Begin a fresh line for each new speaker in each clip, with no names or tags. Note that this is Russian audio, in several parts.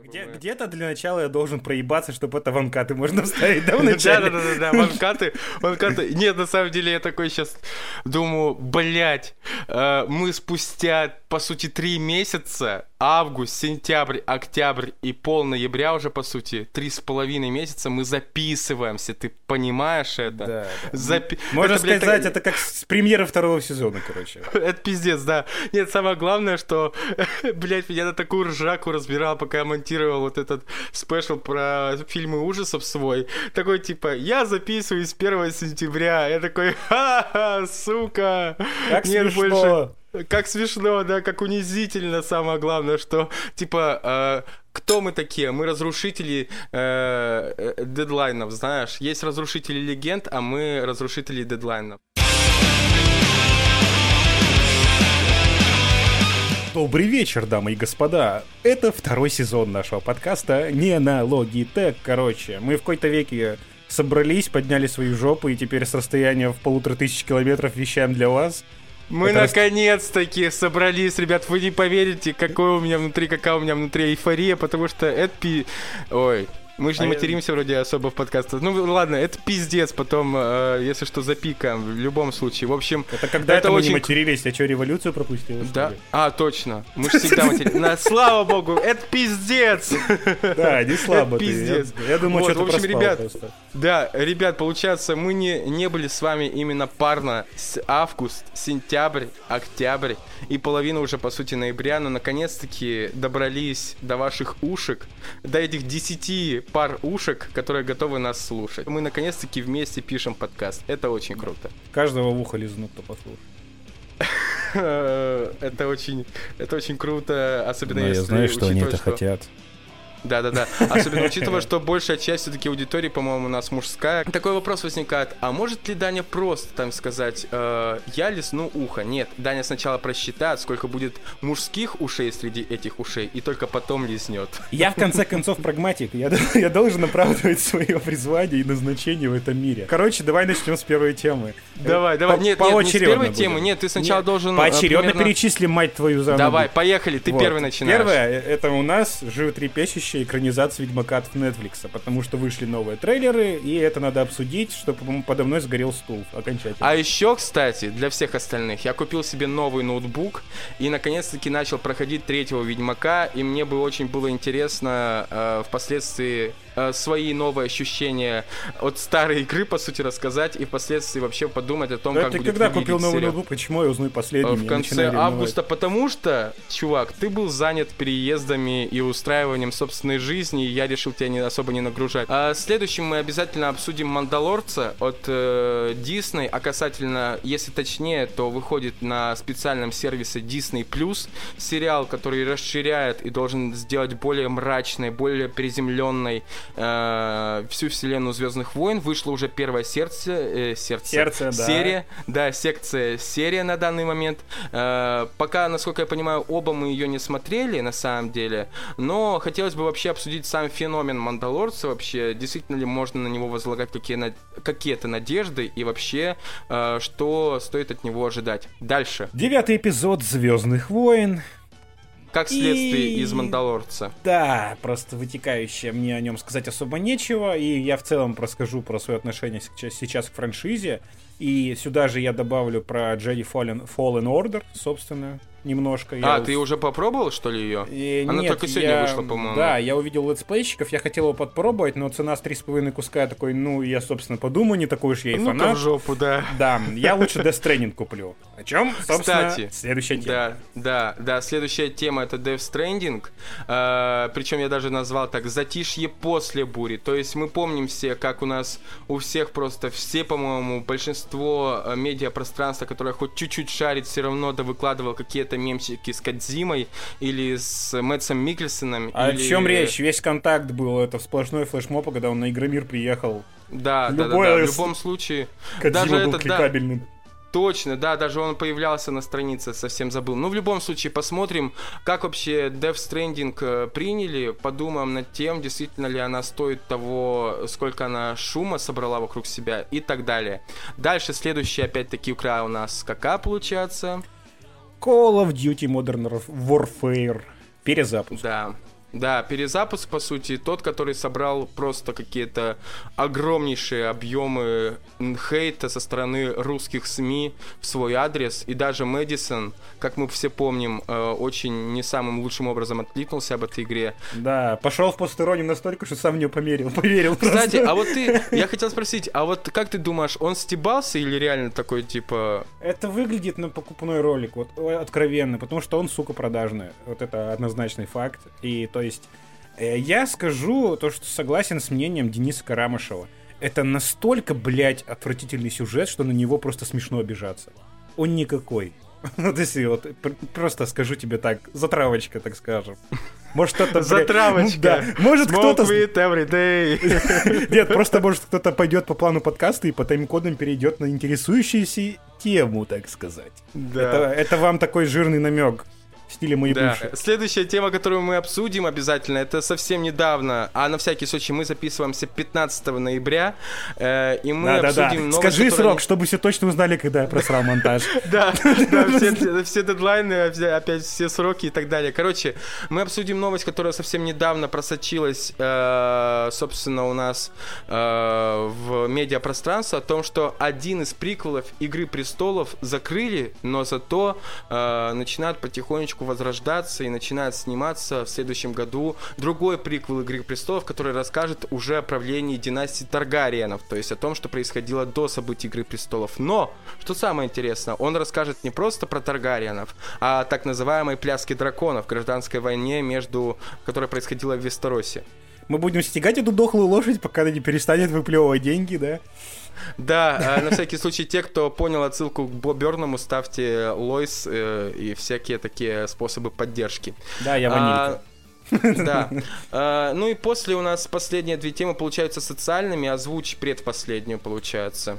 Где, где-то для начала я должен проебаться, чтобы это ванкаты можно вставить, да, вначале?
Да-да-да, ванкаты, ванкаты. Нет, на самом деле я такой сейчас думаю, блядь, э, мы спустя, по сути, три месяца, август, сентябрь, октябрь и пол ноября уже, по сути, три с половиной месяца мы записываемся, ты понимаешь это?
Да,
Запи-
Можно
это, блядь,
сказать, это как с премьеры второго сезона, короче.
Это пиздец, да. Нет, самое главное, что, блядь, меня на такую ржаку разбирал, пока я монтировал вот этот спешл про фильмы ужасов свой. Такой, типа, я записываюсь 1 сентября. Я такой, ха-ха, сука.
Как
Нет
смешно.
больше... Как смешно, да, как унизительно, самое главное, что, типа, э, кто мы такие? Мы разрушители э, э, дедлайнов, знаешь. Есть разрушители легенд, а мы разрушители дедлайнов.
Добрый вечер, дамы и господа. Это второй сезон нашего подкаста «Не на Logitech». Короче, мы в какой-то веке собрались, подняли свои жопы и теперь с расстояния в полутора тысяч километров вещаем для вас.
Мы
Это
наконец-таки собрались, ребят. Вы не поверите, какой у меня внутри, какая у меня внутри эйфория, потому что это пи... Ой, мы же не
А я-
материмся вроде особо в подкастах. Ну ладно, это пиздец, потом, э, если что, запикаем в любом случае. В общем,
Это когда это, мы
очень
не матерились, я что, революцию пропустил? что
да? А, точно. Мы же всегда материмся. На- Слава богу, это пиздец!
Да, не слабо ты.
пиздец.
Я, думаю,
Вот,
что
в общем, ребят. Да, ребят, получается, мы не, не были с вами именно парно с август, сентябрь, октябрь и половина уже, по сути, ноября, но наконец-таки добрались до ваших ушек, до этих 10 пар ушек, которые готовы нас слушать. Мы наконец-таки вместе пишем подкаст. Это очень круто.
Каждого в ухо лизнут, кто послушает.
Это очень, это очень круто, особенно
Но
если
я знаю, что они это хотят.
Да-да-да. Особенно учитывая, что большая часть все-таки аудитории, по-моему, у нас мужская. Такой вопрос возникает. А может ли Даня просто там сказать, э, я лизну ухо? Нет. Даня сначала просчитает, сколько будет мужских ушей среди этих ушей, и только потом лизнет.
Я в конце концов прагматик. Я, я должен оправдывать свое призвание и назначение в этом мире. Короче, давай начнем с первой темы.
Давай, давай.
По-
Нет, нет, не с первой
будем.
темы. Нет, ты сначала
Нет,
должен... э,
Поочередно
примерно-
перечислим, мать твою, за
Давай, поехали. Ты
Вот.
первый начинаешь.
Первое, это у нас животрепещущая экранизация Ведьмака от Netflix, потому что вышли новые трейлеры, и это надо обсудить, чтобы подо мной сгорел стул окончательно.
А еще, кстати, для всех остальных, я купил себе новый ноутбук и наконец-таки начал проходить третьего Ведьмака, и мне бы очень было интересно э, впоследствии э, свои новые ощущения от старой игры, по сути, рассказать, и впоследствии вообще подумать о том,
Да
как
ты
будет
когда купил новый
сериал.
ноутбук, почему я узнаю последним?
В
Я
конце августа, потому что, чувак, ты был занят переездами и устраиванием собственной жизни, и я решил тебя не особо не нагружать. А следующим мы обязательно обсудим Мандалорца от э, Disney, а касательно, если точнее, то выходит на специальном сервисе Disney Plus сериал, который расширяет и должен сделать более мрачной, более приземленной э, всю вселенную Звездных войн. Вышло уже первое сердце, э, сердце,
Сердце, да.
серия, да, секция серия на данный момент. Э, пока, насколько я понимаю, оба мы ее не смотрели на самом деле, но хотелось бы вообще обсудить сам феномен Мандалорца вообще, действительно ли можно на него возлагать какие на- какие-то надежды и вообще, э, что стоит от него ожидать. Дальше.
Девятый эпизод Звездных войн.
Как следствие
И-
из Мандалорца.
Да, просто вытекающее мне о нем сказать особо нечего, и я в целом расскажу про свое отношение сейчас, к франшизе, и сюда же я добавлю про Jedi Fallen, Fallen Order, собственно, немножко.
А,
Я
ты уже попробовал, что ли, ее?
Э,
Она
нет,
только сегодня
я-
вышла, по-моему.
Да, я увидел летсплейщиков, я хотел его подпробовать, но цена с 3,5 куска я такой, ну, я, собственно, подумаю, не такой уж я и
Ну-ка
фанат.
в жопу, да.
Да, я лучше Death Stranding куплю. О чем, собственно,
Кстати,
следующая тема.
Да, да, да. Следующая тема это Death Stranding. Э, причем я даже назвал так затишье после бури. То есть мы помним все, как у нас у всех просто все, по-моему, большинство э, медиапространства, которое хоть чуть-чуть шарит, все равно да выкладывал какие-то мемчики с Кадзимой или с Мэтсом Микельсоном.
А
или...
о чем речь? Весь контакт был, это сплошной флешмоб, когда он на Игромир приехал.
Да, да, да,
Любое
да. В любом случае.
Кодзима
Даже
был
это, да.
кликабельным.
Точно, да, даже он появлялся на странице, совсем забыл. Ну, в любом случае, посмотрим, как вообще Death Stranding э, приняли, подумаем над тем, действительно ли она стоит того, сколько она шума собрала вокруг себя и так далее. Дальше, следующий, опять-таки, край у нас какая получается?
Call of Duty Modern Warfare. Перезапуск.
Да. Да, перезапуск, по сути, тот, который собрал просто какие-то огромнейшие объемы хейта со стороны русских СМИ в свой адрес. И даже Мэдисон, как мы все помним, э, очень не самым лучшим образом откликнулся об этой игре.
Да, пошел в постеронию настолько, что сам в нее померил, поверил.
Кстати,
просто.
а вот ты, я хотел спросить, а вот как ты думаешь, он стебался или реально такой, типа...
Это выглядит на покупной ролик, вот откровенно, потому что он, сука, продажный. Вот это однозначный факт. И то есть э, я скажу то, что согласен с мнением Дениса Карамышева. Это настолько, блядь, отвратительный сюжет, что на него просто смешно обижаться. Он никакой. Ну, то есть, вот, пр- просто скажу тебе так, затравочка, так скажем. Может, кто-то...
Затравочка.
да, может, кто-то... Нет, просто, может, кто-то пойдет по плану подкаста и по тайм-кодам перейдет на интересующуюся тему, так сказать.
Да.
Это, это вам такой жирный намек стиле моей
Да.
бывшей.
Следующая тема, которую мы обсудим обязательно, это совсем недавно, а на всякий случай мы записываемся 15 ноября, э, и мы
Да-да-да.
обсудим новость,
Скажи
которая
срок, чтобы все точно узнали, когда я просрал монтаж.
Да, да, все, дедлайны, опять все сроки и так далее. Короче, мы обсудим новость, которая совсем недавно просочилась, э, собственно, у нас э, в медиапространство, о том, что один из приквелов Игры Престолов закрыли, но зато э, начинают потихонечку возрождаться и начинают сниматься в следующем году другой приквел Игры Престолов, который расскажет уже о правлении династии Таргариенов, то есть о том, что происходило до событий Игры Престолов. Но, что самое интересное, он расскажет не просто про Таргариенов, а о так называемой пляске драконов, гражданской войне, между, которая происходила в Вестеросе.
Мы будем стегать эту дохлую лошадь, пока она не перестанет выплевывать деньги, да?
Да, э, на всякий случай, те, кто понял отсылку к Бо Бёрному, ставьте лойс э, и всякие такие способы поддержки.
Да, я ванилька.
А, Да. А, Ну и после у нас последние две темы получаются социальными, озвучь предпоследнюю получается.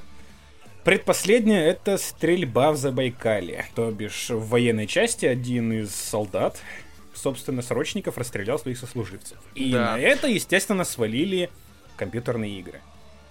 Предпоследнее — это стрельба в Забайкале. То бишь, в военной части один из солдат, собственно, срочников расстрелял своих сослуживцев. И
Да.
на это, естественно, свалили компьютерные игры.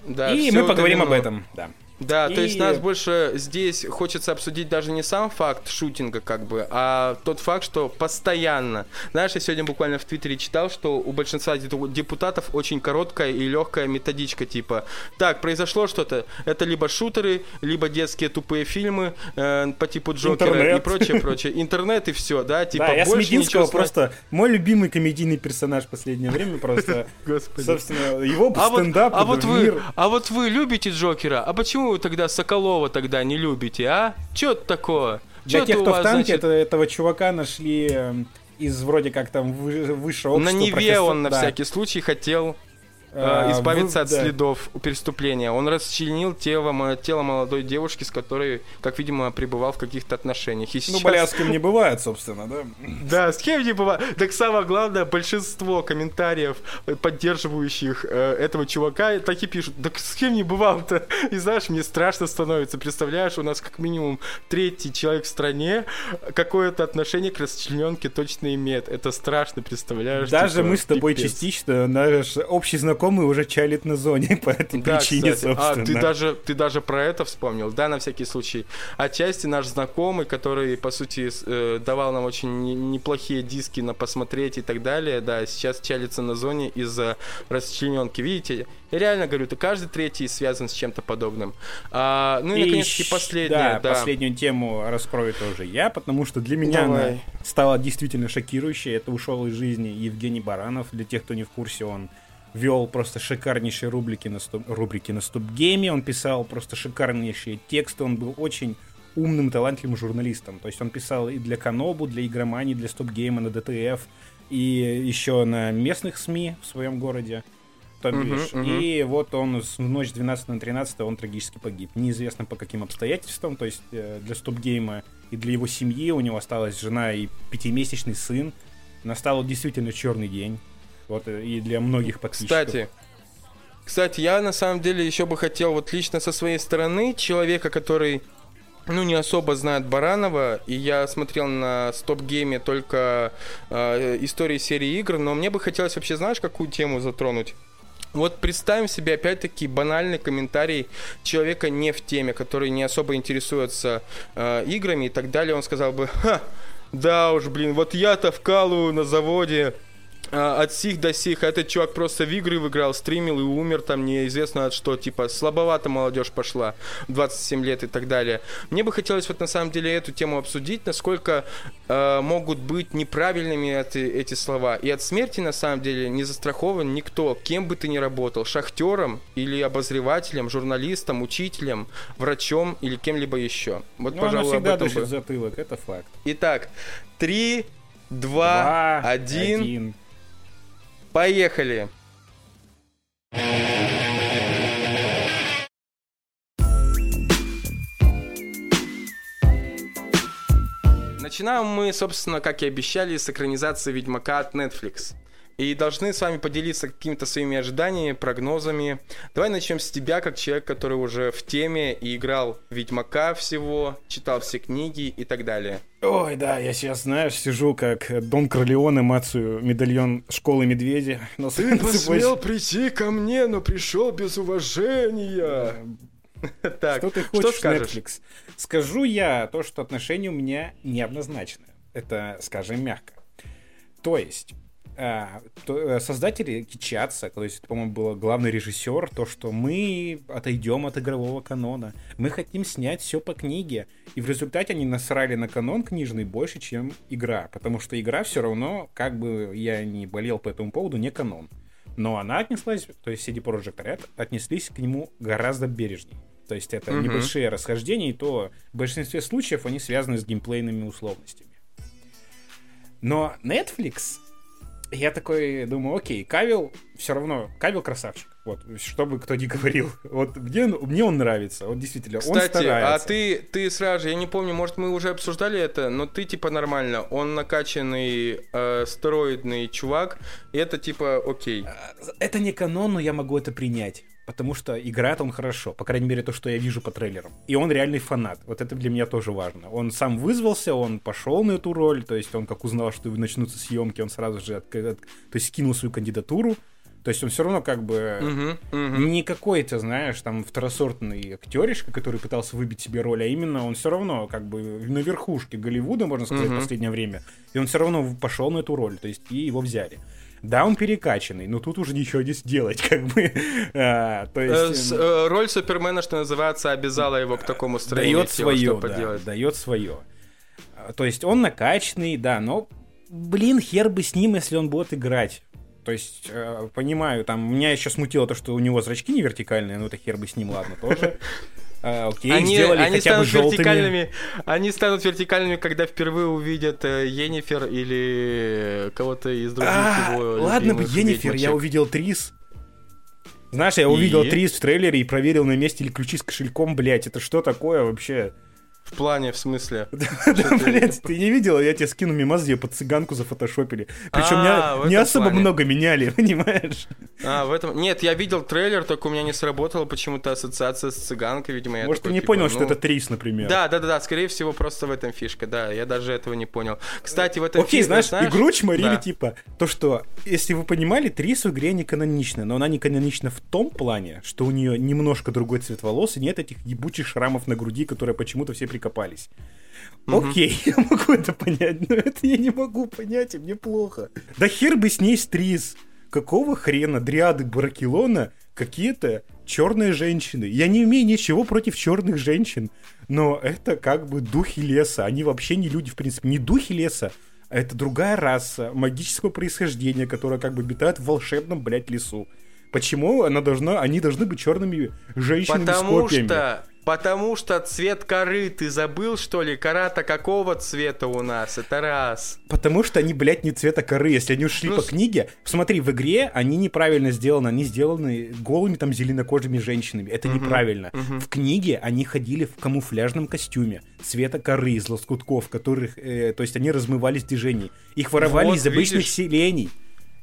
Да,
И мы поговорим об этом, да.
Да, то
И-
есть нас больше здесь хочется обсудить даже не сам факт шутинга, как бы, а тот факт, что постоянно. Знаешь, я сегодня буквально в Твиттере читал, что у большинства де- депутатов очень короткая и легкая методичка, типа, так, произошло что-то, это либо шутеры, либо детские тупые фильмы э, по типу Джокера и
Интернет.
прочее, прочее. Интернет и все, да, типа,
да, я
больше
Смединского
ничего
просто... Мой любимый комедийный персонаж в последнее время просто...
Господи.
Собственно, его
А
стендап,
а вот вы, а вот вы любите Джокера? А почему вы тогда Соколова тогда не любите, а? Чё это такое?
Для
Чё
тех,
это у
кто в танке,
значит,
это- этого чувака нашли эм, из вроде как там вы- высшего
на
общества.
Неве
профессор-
он на
да.
всякий случай хотел э, избавиться
вы-
от
да.
следов преступления. Он расчленил тело, тело молодой девушки, с которой, как видимо, пребывал в каких-то отношениях. И
Ну,
сейчас...
бля, с кем не бывает, собственно, да?
Да, с кем не бывает. Так самое главное, большинство комментариев, э, поддерживающих э, этого чувака, так и пишут, так с кем не бывал-то? И знаешь, мне страшно становится. Представляешь, у нас как минимум третий человек в стране какое-то отношение к расчлененке точно имеет. Это страшно, представляешь?
Даже
Типа,
мы с тобой
пипец.
частично, наш общий знакомый уже чалит на зоне по этой
Да,
причине,
кстати.
собственно.
А, ты даже, ты даже про это вспомнил, да, на всякий случай. Отчасти наш знакомый, который, по сути, э, давал нам очень не- неплохие диски на посмотреть и так далее, да, сейчас чалится на зоне из-за расчлененки. Видите, я реально говорю, ты каждый третий связан с чем-то подобным. А, ну и, наконец-таки,
щ-
последняя, да.
последнюю тему раскрою тоже я, потому что для меня
Давай.
она стала действительно шокирующей. Это ушел из жизни Евгений Баранов. Для тех, кто не в курсе, он вел просто шикарнейшие рубрики на, стоп, рубрики на стоп-гейме, он писал просто шикарнейшие тексты, он был очень умным, талантливым журналистом. То есть он писал и для Канобу, для Игромании, для стоп-гейма, на ДТФ, и еще на местных СМИ в своем городе.
Мгм,
бишь.
мгм.
И вот он с в ночь 12 на 13 он трагически погиб. Неизвестно по каким обстоятельствам. То есть э, для стоп-гейма и для его семьи у него осталась жена и пятимесячный сын. Настал действительно черный день. Вот э, и для многих подписчиков.
Кстати, кстати, я на самом деле еще бы хотел вот лично со своей стороны человека, который ну, не особо знает Баранова, и я смотрел на стоп-гейме только э, истории серии игр, но мне бы хотелось вообще, знаешь, какую тему затронуть? Вот представим себе опять-таки банальный комментарий человека не в теме, который не особо интересуется э, играми и так далее. Он сказал бы, ха, да уж, блин, вот я-то вкалываю на заводе от сих до сих. Этот чувак просто в игры выиграл, стримил и умер там неизвестно от что. Типа слабовато молодежь пошла, 27 лет и так далее. Мне бы хотелось вот на самом деле эту тему обсудить, насколько э, могут быть неправильными эти, эти слова. И от смерти на самом деле не застрахован никто, кем бы ты ни работал, шахтером или обозревателем, журналистом, учителем, врачом или кем-либо еще. Вот,
Ну,
пожалуй,
всегда
об этом бы.
затылок, это факт.
Итак, три, два, один.
один.
Поехали! Начинаем мы, собственно, как и обещали, с экранизации Ведьмака от Netflix. И должны с вами поделиться какими-то своими ожиданиями, прогнозами. Давай начнем с тебя, как человек, который уже в теме и играл Ведьмака всего, читал все книги и так далее.
Ой, да, я сейчас, знаешь, сижу как Дон Корлеоне, мацию медальон школы медведя. на с- на цепочке.
прийти ко мне, но пришел без уважения. Так,
Что ты хочешь? Netflix? Скажу я то, что отношения у меня неоднозначны. Это, скажем, мягко. То есть, э, создатели кичатся, то есть, по-моему, был главный режиссер, то, что мы отойдем от игрового канона, мы хотим снять все по книге, и в результате они насрали на канон книжный больше, чем игра, потому что игра все равно, как бы я не болел по этому поводу, не канон. Но она отнеслась, то есть CD Projekt Red отнеслись к нему гораздо бережней. То есть это
Мгм.
небольшие расхождения, и то в большинстве случаев они связаны с геймплейными условностями. Но Netflix, я такой думаю, окей, Кавил все равно, Кавил красавчик. Вот, что бы кто ни говорил. Вот мне, мне он нравится, вот действительно, он
Кстати, а
старается.
ты, ты сразу же, я не помню, может мы уже обсуждали это, но ты типа нормально, он накачанный э, стероидный чувак, и это типа окей.
Это не канон, но я могу это принять. Потому что играет он хорошо, по крайней мере, то, что я вижу по трейлерам. И он реальный фанат. Вот это для меня тоже важно. Он сам вызвался, он пошел на эту роль, то есть он как узнал, что начнутся съемки, он сразу же от- от- то есть скинул свою кандидатуру. То есть он все равно как бы
Мгм, мгм.
не какой-то, знаешь, там второсортный актеришка, который пытался выбить себе роль, а именно он все равно как бы на верхушке Голливуда, можно сказать,
Мгм.
в последнее время. И он все равно пошел на эту роль, то есть и его взяли. Да, он перекачанный, но тут уже ничего не сделать, как бы. А, то
Э,
есть
э, роль Супермена, что называется, обязала его к такому строению.
дает свое, да,
поделать.
дает свое. То есть он накачанный, да, но, блин, хер бы с ним, если он будет играть. То есть, э, понимаю, там, меня еще смутило то, что у него зрачки не вертикальные, ну это хер бы с ним, ладно, тоже. А, Окей,
Они,
сделали
они
хотя бы
станут
желтыми.
вертикальными. Они станут вертикальными, когда впервые увидят э, Енифер или кого-то из других
А,
его.
ладно бы Енифер, я увидел Трис. Знаешь, я увидел
И?
Трис в трейлере и проверил на месте ли ключи с кошельком, блять, это что такое вообще?
В плане, в смысле.
Да, блядь, ты не видел? Я тебе скину мимас, где под цыганку зафотошопили. Причем
А,
не, особо много меняли, понимаешь?
А, в этом... Нет, я видел трейлер, только у меня не сработала почему-то ассоциация с цыганкой, видимо.
Может, ты не
типа,
понял, что
ну,
это Трис, например.
Да, да, да, да, скорее всего, просто в этом фишка, да, я даже этого не понял. Кстати, в этом
Окей, знаешь, игру чморили, типа, то, что, если вы понимали, Трис в игре не канонична, но она не канонична в том плане, что у нее немножко другой цвет волос и нет этих ебучих шрамов на груди, которые почему-то все прикопались. Окей, я могу это понять, но это я не могу понять, и мне плохо. Да хер бы с ней с Трис. Какого хрена дриады Баракелона какие-то черные женщины? Я не имею ничего против черных женщин, но это как бы духи леса. Они вообще не люди, в принципе, не духи леса, а это другая раса магического происхождения, которая как бы обитает в волшебном, блядь, лесу. Почему она должна, они должны быть черными женщинами с
Потому
копьями?
что, потому что цвет коры, ты забыл, что ли? Кора-то какого цвета у нас? Это раз.
Потому что они, блядь, не цвета коры. Если они ушли
Ну,
по книге, смотри, в игре они неправильно сделаны. Они сделаны голыми там зеленокожими женщинами. Это неправильно. В книге они ходили в камуфляжном костюме цвета коры из лоскутков, которых, э, то есть они размывались в движении. Их воровали
Вот,
из обычных
видишь?
селений.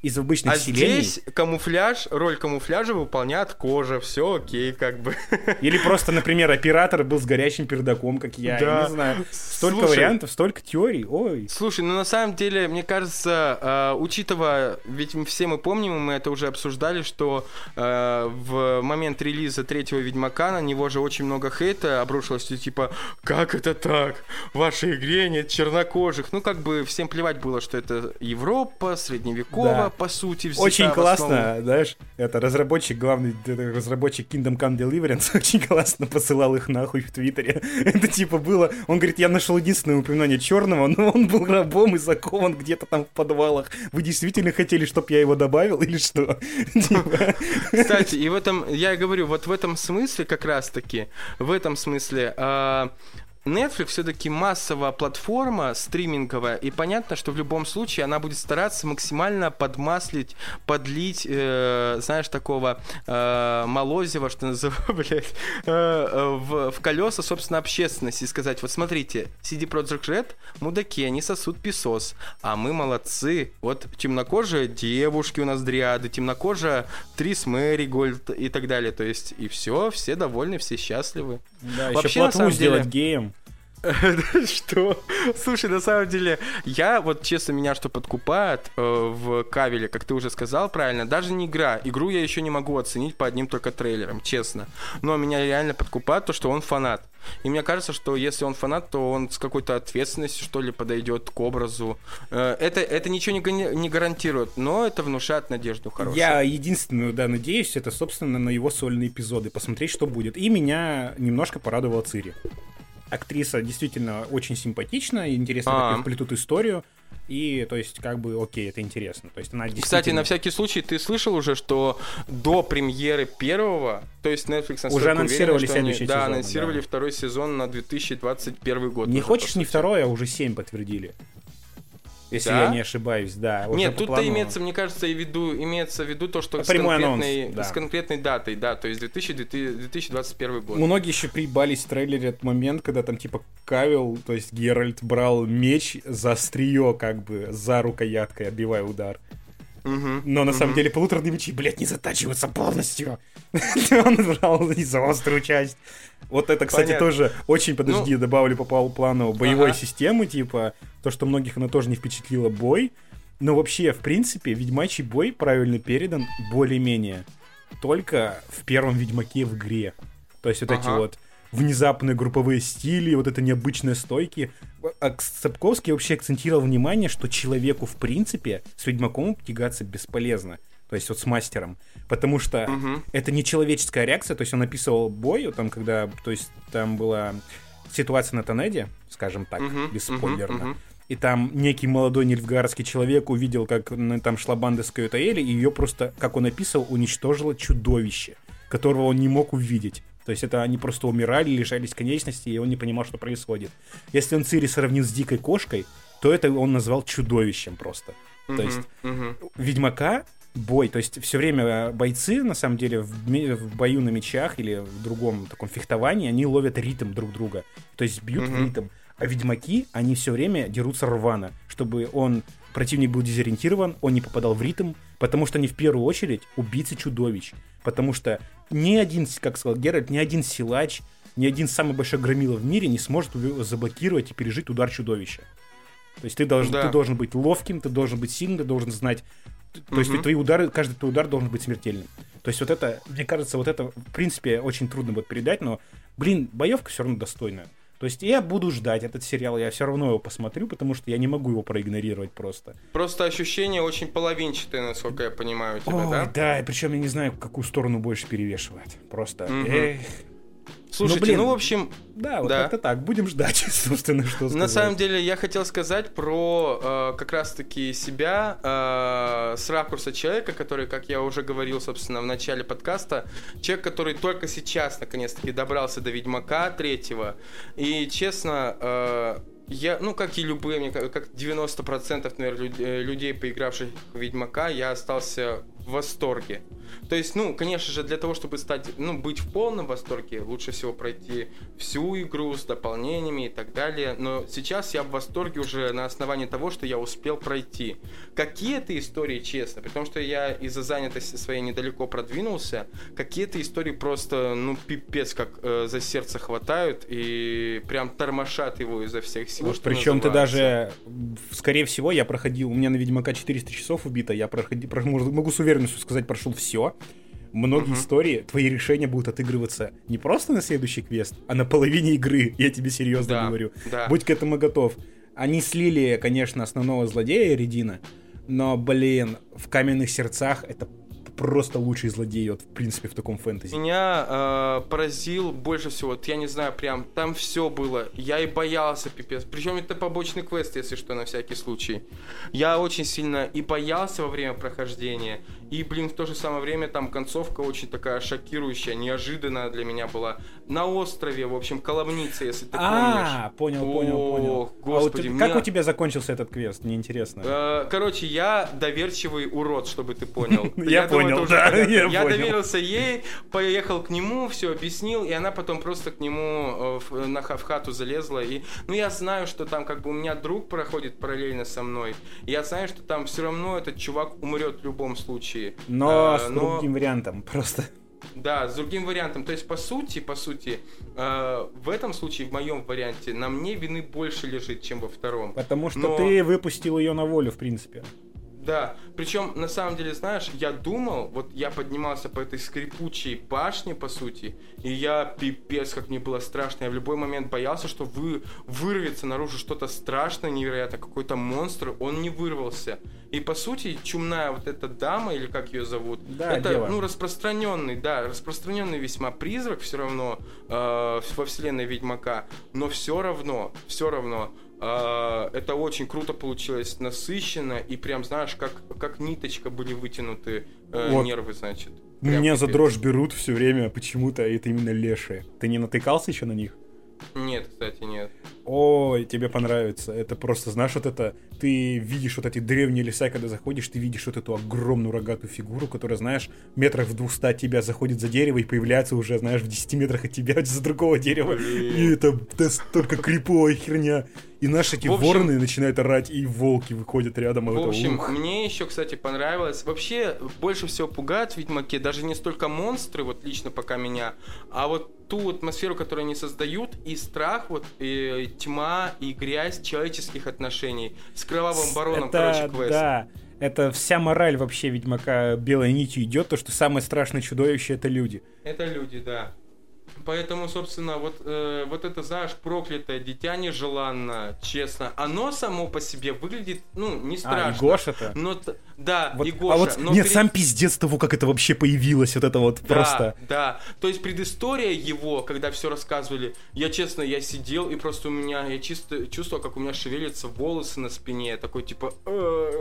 Из обычных
А
селений.
здесь камуфляж, роль камуфляжа выполняет кожа, все окей, как бы.
Или просто, например, оператор был с горящим пердаком, как я. Я
Да.
не знаю. Столько
Слушай,
вариантов, столько теорий. Ой.
Слушай, ну на самом деле, мне кажется, э, учитывая, ведь мы все мы помним, мы это уже обсуждали, что э, в момент релиза третьего Ведьмака на него же очень много хейта обрушилось, типа, как это так? В вашей игре нет чернокожих. Ну, как бы всем плевать было, что это Европа, средневековая,
Да,
по сути, взята
Очень классно, знаешь, это разработчик, главный разработчик Kingdom Come Deliverance очень классно посылал их нахуй в Твиттере. Это типа было, он говорит, я нашел единственное упоминание черного, но он был рабом и закован где-то там в подвалах. Вы действительно хотели, чтобы я его добавил или что? Типа,
Кстати, и в этом, я говорю, вот в этом смысле как раз-таки, в этом смысле, а, Netflix все-таки массовая платформа стриминговая, и понятно, что в любом случае она будет стараться максимально подмаслить, подлить, э, знаешь, такого э, молозива, что называется, блядь, э, э, в, в колеса, собственно, общественности, и сказать, вот смотрите, CD Projekt Red, мудаки, они сосут песос, а мы молодцы, вот темнокожие девушки у нас дриады, темнокожая Трис Мэри Гольд и так далее, то есть, и все, все довольны, все счастливы.
Да, еще
Вообще, на
платву сделать
деле-
геем.
Что? Слушай, на самом деле, я вот честно меня что подкупает э, в Кавеле, как ты уже сказал правильно, даже не игра. Игру я еще не могу оценить по одним только трейлерам, честно. Но меня реально подкупает то, что он фанат. И мне кажется, что если он фанат, то он с какой-то ответственностью, что ли, подойдет к образу. Э, это, это ничего не, не гарантирует, но это внушает надежду хорошую.
Я единственное, да, надеюсь, это, собственно, на его сольные эпизоды, посмотреть, что будет. И меня немножко порадовала Цири. Актриса действительно очень симпатична, интересно,
А.
как вплетут историю. И, то есть, как бы, окей, это интересно. То есть, она действительно...
Кстати, на всякий случай, ты слышал уже, что до премьеры первого, то есть Netflix
Уже анонсировали
уверен, что они-
следующий
да,
сезон,
анонсировали
да.
второй сезон на 2021 год.
Не
уже,
хочешь не второй, а уже семь подтвердили. Если
Да?
я не ошибаюсь, да.
Нет, тут-то
плану.
имеется, мне кажется, и в виду, имеется в виду то, что с
Прямой анонс,
конкретной,
да.
с конкретной датой, да, то есть 2000, 2021 год.
Многие еще приебались в трейлере этот момент, когда там типа Кавел, то есть Геральт, брал меч за острие, как бы, за рукояткой, отбивая удар. Но на самом деле полуторные мечи, блядь, не затачиваются полностью. Он брал и за острую часть. Вот это, кстати,
Понятно.
тоже очень, подожди, добавлю по плану боевой
Ага.
системы, типа, то, что многих она тоже не впечатлила бой. Но вообще, в принципе, ведьмачий бой правильно передан более-менее. Только в первом Ведьмаке в игре. То есть вот эти вот внезапные групповые стили, вот это необычные стойки. А Сапковский вообще акцентировал внимание, что человеку, в принципе, с Ведьмаком тягаться бесполезно. То есть вот с мастером. Потому что
Мгм.
это не человеческая реакция. То есть он описывал бой, там, когда, то есть там была ситуация на Тонеде, скажем так,
Мгм.
бесспойлерно.
Мгм. Мгм.
И там некий молодой нильфгаарский человек увидел, как ну, там шла банда с Каютаэли, и ее просто, как он описывал, уничтожило чудовище, которого он не мог увидеть. То есть это они просто умирали, лишались конечностей, и он не понимал, что происходит. Если он Цири сравнил с дикой кошкой, то это он назвал чудовищем просто. То
Мгм.
есть
Мгм.
Ведьмака бой, то есть все время э, бойцы, на самом деле, в, в бою на мечах или в другом таком фехтовании, они ловят ритм друг друга. То есть бьют в
Мгм.
ритм. А ведьмаки, они все время дерутся рвано, чтобы он, противник был дезориентирован, он не попадал в ритм, потому что они в первую очередь убийцы чудовищ. Потому что ни один, как сказал Геральт, ни один силач, ни один самый большой громила в мире не сможет заблокировать и пережить удар чудовища. То есть ты должен,
Да.
ты должен быть ловким, ты должен быть сильным, ты должен знать. То есть
Мгм.
твои удары, каждый твой удар должен быть смертельным. То есть вот это, мне кажется, вот это, в принципе, очень трудно будет передать, но, блин, боевка все равно достойная. То есть я буду ждать этот сериал, я все равно его посмотрю, потому что я не могу его проигнорировать просто.
Просто ощущение очень половинчатое, насколько я понимаю у тебя,
Ой,
да?
да, и причем я не знаю, в какую сторону больше перевешивает. Просто,
Мгм.
эх.
Слушайте,
блин.
ну, в общем,
Да, вот
Да.
как-то так, будем ждать, собственно, что сказать.
На самом деле я хотел сказать про э, как раз-таки себя э, с ракурса человека, который, как я уже говорил, собственно, в начале подкаста, человек, который только сейчас, наконец-таки, добрался до Ведьмака третьего. И, честно, э, я, ну, как и любые, мне ка- как 90%, наверное, э, людей, поигравших в Ведьмака, я остался в восторге. То есть, ну, конечно же, для того, чтобы стать, ну, быть в полном восторге, лучше всего пройти всю игру с дополнениями и так далее. Но сейчас я в восторге уже на основании того, что я успел пройти. Какие-то истории, честно, при том, что я из-за занятости своей недалеко продвинулся, какие-то истории просто, ну, пипец, как э, за сердце хватают и прям тормошат его изо всех сил. что
Причем ты даже, скорее всего, я проходил, у меня на Ведьмака 400 часов убито, я проходил, могу с уверенностью сказать, прошел все. Многие
Мгм.
истории, твои решения будут отыгрываться не просто на следующий квест, а на половине игры, я тебе серьезно
Да,
говорю.
да.
Будь к этому готов. Они слили, конечно, основного злодея Редина, Но, блин, в каменных сердцах это просто лучший злодей, вот, в принципе, в таком фэнтези.
Меня э, поразил больше всего, вот я не знаю, прям там все было. Я и боялся, пипец. Причем это побочный квест, если что, на всякий случай. Я очень сильно и боялся во время прохождения, и, блин, в то же самое время там концовка очень такая шокирующая, неожиданная для меня была. На острове, в общем, Коломница, если ты
А,
помнишь.
понял, понял, понял.
господи,
а вот как
меня-
у тебя закончился этот квест? Мне интересно.
Э, Короче, я доверчивый урод, чтобы ты понял.
Я понял, да, я понял.
доверился ей, поехал к нему, все объяснил, и она потом просто к нему э, в, хату залезла. И, ну, я знаю, что там как бы у меня друг проходит параллельно со мной. Я знаю, что там все равно этот чувак умрет в любом случае.
Но
Э,
с другим вариантом, просто.
Да, с другим вариантом. То есть, по сути, по сути, э, в этом случае, в моем варианте, на мне вины больше лежит, чем во втором.
Потому что
Но-
ты выпустил ее на волю, в принципе.
Да, причем на самом деле, знаешь, я думал, вот я поднимался по этой скрипучей башне, по сути, и я пипец, как мне было страшно. Я в любой момент боялся, что вы, вырвется наружу что-то страшное, невероятно, какой-то монстр, он не вырвался. И по сути, чумная вот эта дама, или как ее зовут,
Да,
это,
дева.
ну, распространенный, да, распространенный весьма призрак все равно э, во вселенной Ведьмака, но все равно, все равно это очень круто получилось, насыщенно и прям, знаешь, как, как ниточка были вытянуты э,
Вот.
нервы, значит. Прям
Меня за дрожь берут все время почему-то, это именно лешие. Ты не натыкался еще на них?
Нет, кстати, нет.
Ой, тебе понравится. Это просто, знаешь, вот это... Ты видишь вот эти древние леса, когда заходишь, ты видишь вот эту огромную рогатую фигуру, которая, знаешь, метрах в 200 от тебя заходит за дерево и появляется уже, знаешь, в 10 метрах от тебя за другого дерева. И это настолько криповая херня. И наши эти
В общем-
вороны начинают орать, и волки выходят рядом. и
В
это
общем,
ух.
мне еще, кстати, понравилось. Вообще, больше всего пугают в Ведьмаке даже не столько монстры, вот лично пока меня, а вот ту атмосферу, которую они создают, и страх, вот, и тьма, и грязь человеческих отношений. С кровавым бароном,
это,
короче, квест.
Да, это вся мораль вообще Ведьмака белой нитью идет, то, что самое страшное чудовище это люди.
Это люди, да. Поэтому, собственно, вот, э, вот это, знаешь, проклятое дитя нежеланно, честно, оно само по себе выглядит, ну, не
А,
страшно.
и Гоша-то?
Но, да,
Вот-
и Гоша.
а вот
но
нет,
перед-
сам пиздец того, как это вообще появилось, вот это вот
Да,
просто.
Да, то есть предыстория его, когда все рассказывали, я честно, я сидел и просто у меня, я чисто чувствовал, как у меня шевелятся волосы на спине, такой типа, «Э,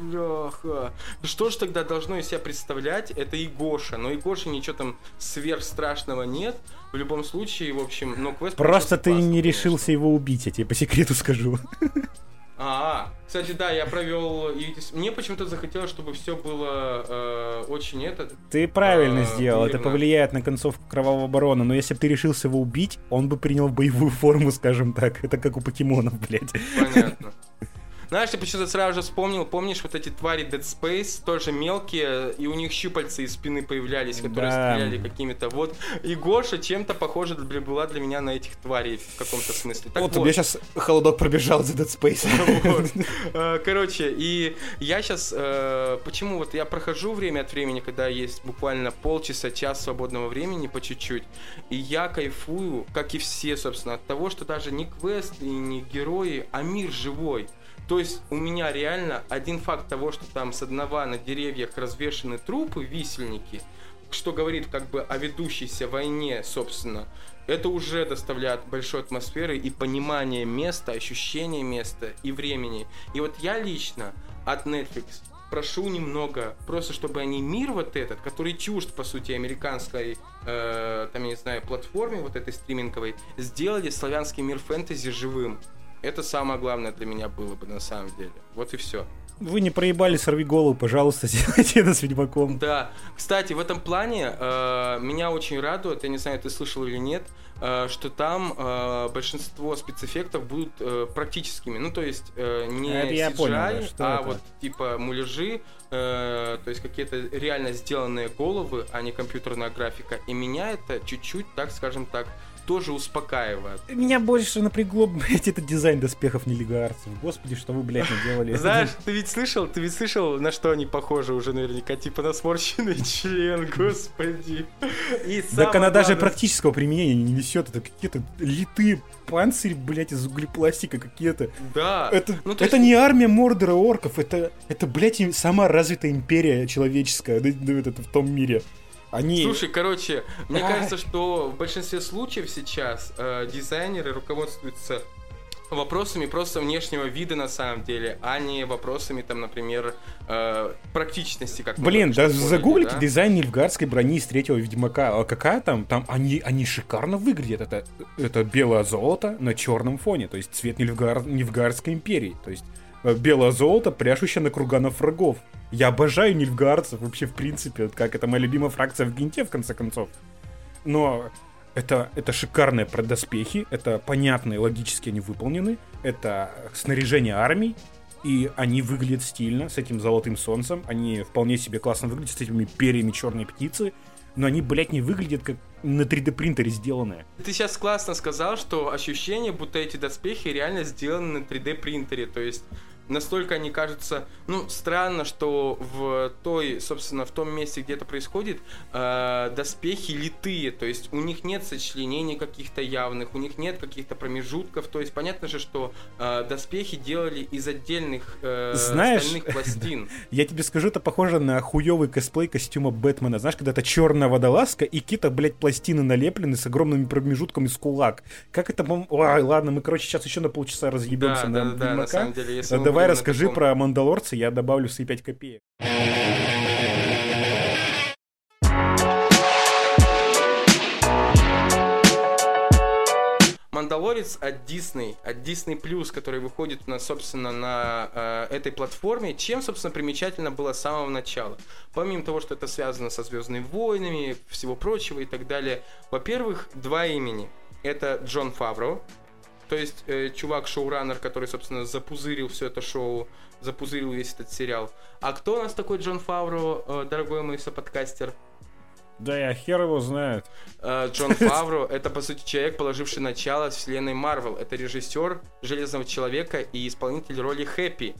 бляха. Что же тогда должно из себя представлять? Это и Гоша, но и Гоша ничего там сверхстрашного нет. В любом случае, в общем, но квест
Просто ты
классный,
не
конечно.
решился его убить, я тебе по секрету скажу.
А, кстати, да, я провел. и Мне почему-то захотелось, чтобы все было э, очень это.
Ты правильно
А,
сделал, это
верно.
повлияет на концовку Кровавого Барона, но если бы ты решился его убить, он бы принял боевую форму, скажем так. Это как у покемонов, блядь.
Понятно. Знаешь, я почему-то сразу же вспомнил, помнишь, вот эти твари Dead Space, тоже мелкие, и у них щупальца из спины появлялись, которые
Да.
стреляли какими-то. Вот, и Гоша чем-то похожа была для меня на этих тварей в каком-то смысле. Так
Вот,
вот,
у меня сейчас холодок пробежал за Dead Space.
Вот. Э, Короче, и я сейчас... Почему вот я прохожу время от времени, когда есть буквально полчаса, час свободного времени по чуть-чуть, и я кайфую, как и все, собственно, от того, что даже не квест и не герои, а мир живой. То есть у меня реально один факт того, что там с одного на деревьях развешаны трупы, висельники, что говорит как бы о ведущейся войне, собственно, это уже доставляет большой атмосферы и понимание места, ощущение места и времени. И вот я лично от Netflix прошу немного, просто чтобы они мир вот этот, который чужд, по сути, американской, э, там, я не знаю, платформе вот этой стриминговой, сделали славянский мир фэнтези живым. Это самое главное для меня было бы на самом деле. Вот и все.
Вы не проебали сорви голову, пожалуйста, сделайте это с Ведьмаком.
Да. Кстати, в этом плане э, меня очень радует, я не знаю, ты слышал или нет, э, что там э, большинство спецэффектов будут э, практическими. Ну, то есть э, не
Это
CGI,
понял, да,
а
это?
вот типа муляжи, э, то есть какие-то реально сделанные головы, а не компьютерная графика. И меня это чуть-чуть, так скажем так, тоже успокаивает.
Меня больше напрягло, блядь, этот дизайн доспехов нелигарцев. Господи, что вы, блядь, наделали.
Знаешь, ты ведь слышал, ты ведь слышал, на что они похожи уже наверняка, типа на сморщенный член, господи.
И так она даже практического применения не несет, это какие-то литые панцирь, блядь, из углепластика какие-то.
Да.
Это, ну, это есть... не армия Мордора орков, это, это, блядь, сама развитая империя человеческая в том мире. Они...
Слушай, короче, мне кажется, что в большинстве случаев сейчас э, дизайнеры руководствуются вопросами просто внешнего вида на самом деле, а не вопросами там, например, э, практичности. Как
Блин, да загуглите да? дизайн нильфгардской брони из третьего Ведьмака. А какая там? Там они, они шикарно выглядят. Это, это белое золото на черном фоне, то есть цвет Нильфгар, Нильфгардской империи. То есть белое золото, пряшущее на круганов врагов. Я обожаю нильфгардцев вообще в принципе, как это моя любимая фракция в Генте, в конце концов. Но это, это шикарные продоспехи, это понятные, логически они выполнены, это снаряжение армий, и они выглядят стильно, с этим золотым солнцем, они вполне себе классно выглядят, с этими перьями черной птицы, но они, блядь, не выглядят как на 3D принтере сделанные.
Ты сейчас классно сказал, что ощущение, будто эти доспехи реально сделаны на 3D принтере, то есть настолько они кажутся, ну, странно, что в той, собственно, в том месте, где это происходит, э, доспехи литые, то есть у них нет сочленений каких-то явных, у них нет каких-то промежутков, то есть понятно же, что э, доспехи делали из отдельных э,
Знаешь,
стальных пластин.
Я тебе скажу, это похоже на хуёвый косплей костюма Бэтмена, знаешь, когда это черная водолазка и какие-то, блядь, пластины налеплены с огромными промежутками с кулак. Как это, Ой, ладно, мы, короче, сейчас еще на полчаса разъебемся
да,
на
да, да, на самом деле, если
Давай расскажи таком... про Мандалорца, я добавлю свои 5 копеек.
Мандалорец от Disney, от Disney Plus, который выходит у нас, собственно, на э, этой платформе, чем, собственно, примечательно было с самого начала. Помимо того, что это связано со Звездными войнами, всего прочего и так далее. Во-первых, два имени. Это Джон Фавро, то есть э, чувак-шоураннер, который, собственно, запузырил все это шоу, запузырил весь этот сериал. А кто у нас такой Джон Фавро, э, дорогой мой соподкастер?
Да, я хер его знает.
Э, Джон Фавро — это, по сути, человек, положивший начало вселенной Марвел. Это режиссер Железного Человека и исполнитель роли Хэппи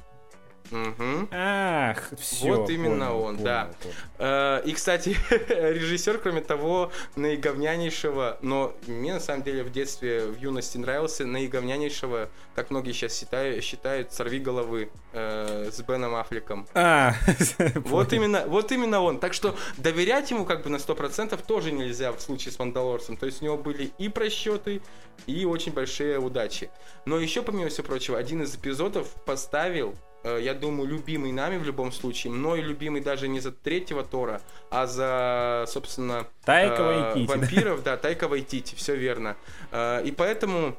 Угу. Ах, все.
Вот именно понял, он, понял, да. Понял. Э, и, кстати, режиссер, кроме того, наиговнянейшего, но мне на самом деле в детстве, в юности нравился наиговнянейшего, как многие сейчас считают, считают сорви головы э, с Беном Аффлеком.
А,
вот именно, вот именно он. Так что доверять ему как бы на 100% тоже нельзя в случае с Мандалорцем. То есть у него были и просчеты, и очень большие удачи. Но еще, помимо всего прочего, один из эпизодов поставил я думаю, любимый нами в любом случае. Мной любимый даже не за третьего Тора, а за, собственно,
Тайка э,
вампиров, да, Тайка Вайтити, все верно. Э, и поэтому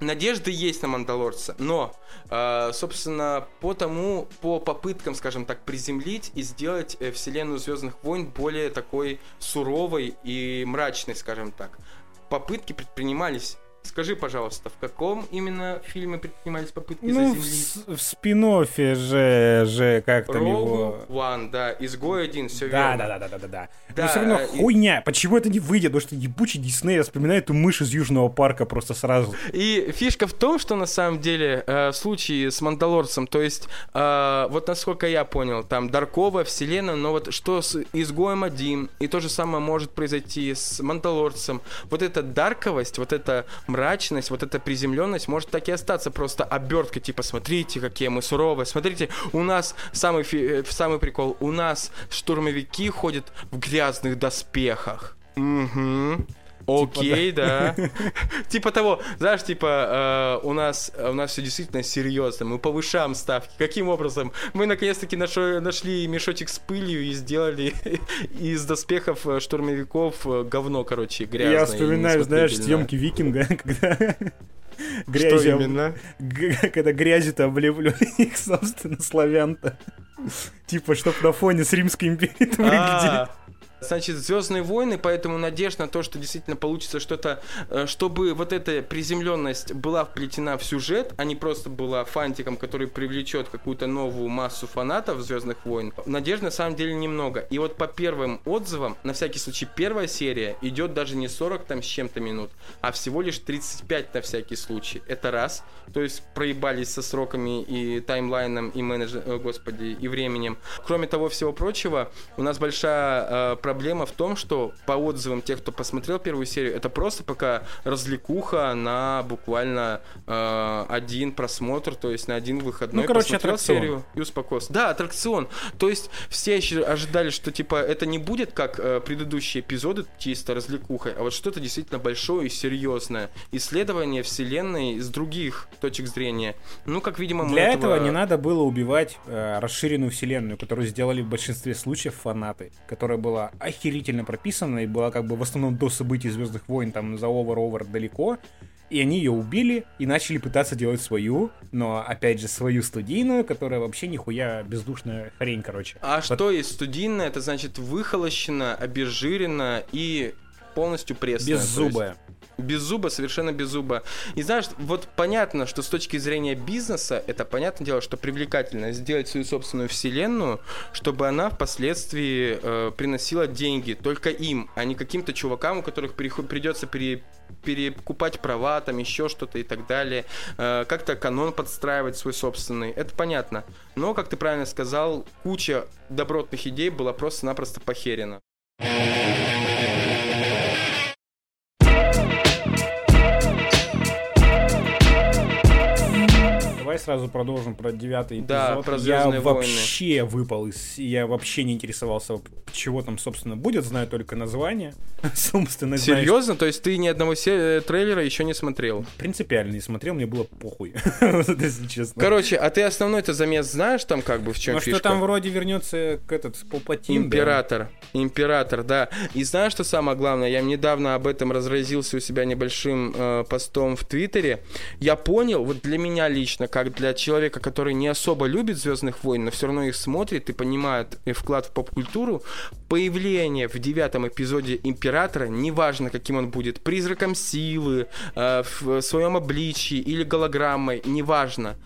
Надежды есть на Мандалорца, но, э, собственно, по тому, по попыткам, скажем так, приземлить и сделать э, вселенную Звездных войн более такой суровой и мрачной, скажем так. Попытки предпринимались Скажи, пожалуйста, в каком именно фильме предпринимались попытки ну, заземлить?
В, в спин же, же как там его...
One, да, Изгой один, все
да,
верно.
Да, да, да, да, да, да. Но все равно и... хуйня. Почему это не выйдет? Потому что ебучий Дисней вспоминает эту мышь из Южного парка просто сразу.
И фишка в том, что на самом деле э, в случае с Мандалорцем, то есть, э, вот насколько я понял, там Дарковая вселенная, но вот что с Изгоем один, и то же самое может произойти с Мандалорцем. Вот эта дарковость, вот эта мрачность, вот эта приземленность может так и остаться просто оберткой, типа, смотрите, какие мы суровые, смотрите, у нас самый, фи- э, самый прикол, у нас штурмовики ходят в грязных доспехах. Угу. Окей, типа, да. да. типа того, знаешь, типа э, у нас у нас все действительно серьезно, мы повышаем ставки. Каким образом? Мы наконец-таки нашли мешочек с пылью и сделали из доспехов э, штурмовиков э, говно, короче, грязное.
Я вспоминаю, знаешь, съемки Викинга, когда
грязью, Что именно?
Когда грязью-то облеплю их, собственно, славян-то. Типа, чтоб на фоне с Римской империей выглядели.
Значит, Звездные войны, поэтому надежда на то, что действительно получится что-то, э, чтобы вот эта приземленность была вплетена в сюжет, а не просто была фантиком, который привлечет какую-то новую массу фанатов Звездных войн. Надежды на самом деле немного. И вот по первым отзывам, на всякий случай, первая серия идет даже не 40 там с чем-то минут, а всего лишь 35 на всякий случай. Это раз. То есть проебались со сроками и таймлайном, и менеджер, э, господи, и временем. Кроме того всего прочего, у нас большая э, проблема в том, что по отзывам тех, кто посмотрел первую серию, это просто пока развлекуха на буквально э, один просмотр, то есть на один выходной.
Ну, короче,
посмотрел
аттракцион.
серию и успокоился. Да, аттракцион. То есть все ожидали, что типа это не будет как э, предыдущие эпизоды чисто развлекухой, а вот что-то действительно большое и серьезное. Исследование вселенной с других точек зрения. Ну, как видимо, мы
Для этого не надо было убивать э, расширенную вселенную, которую сделали в большинстве случаев фанаты, которая была охерительно прописана и была как бы в основном до событий Звездных войн там за овер-овер далеко. И они ее убили и начали пытаться делать свою, но опять же свою студийную, которая вообще нихуя бездушная хрень, короче.
А
Вот
что есть студийное? Это значит выхолощено, обезжирено и полностью пресное.
Беззубая.
Без зуба, совершенно без зуба. И знаешь, вот понятно, что с точки зрения бизнеса, это понятное дело, что привлекательно сделать свою собственную вселенную, чтобы она впоследствии э, приносила деньги только им, а не каким-то чувакам, у которых придется пере- перекупать права, там еще что-то и так далее. Э, как-то канон подстраивать свой собственный. Это понятно. Но, как ты правильно сказал, куча добротных идей была просто-напросто похерена.
Давай сразу продолжим про девятый эпизод.
Да, про
я
«Звездные войны».
вообще выпал из... Я вообще не интересовался, чего там, собственно, будет. Знаю только название. Собственно, знаешь,
Серьезно? То есть ты ни одного се- э, трейлера еще не смотрел?
принципиально не смотрел, мне было похуй, если честно.
Короче, а ты основной-то замес знаешь там как бы в чем
Ну
фишка?
что там вроде вернется к этот Палпатин, да?
Император. Император, да. И знаешь, что самое главное? Я недавно об этом разразился у себя небольшим э, постом в Твиттере. Я понял, вот для меня лично, как для человека, который не особо любит Звездных войн, но все равно их смотрит и понимает и вклад в поп-культуру, появление в девятом эпизоде Императора, неважно, каким он будет, призраком силы, э, в своем обличии или голограммой, неважно.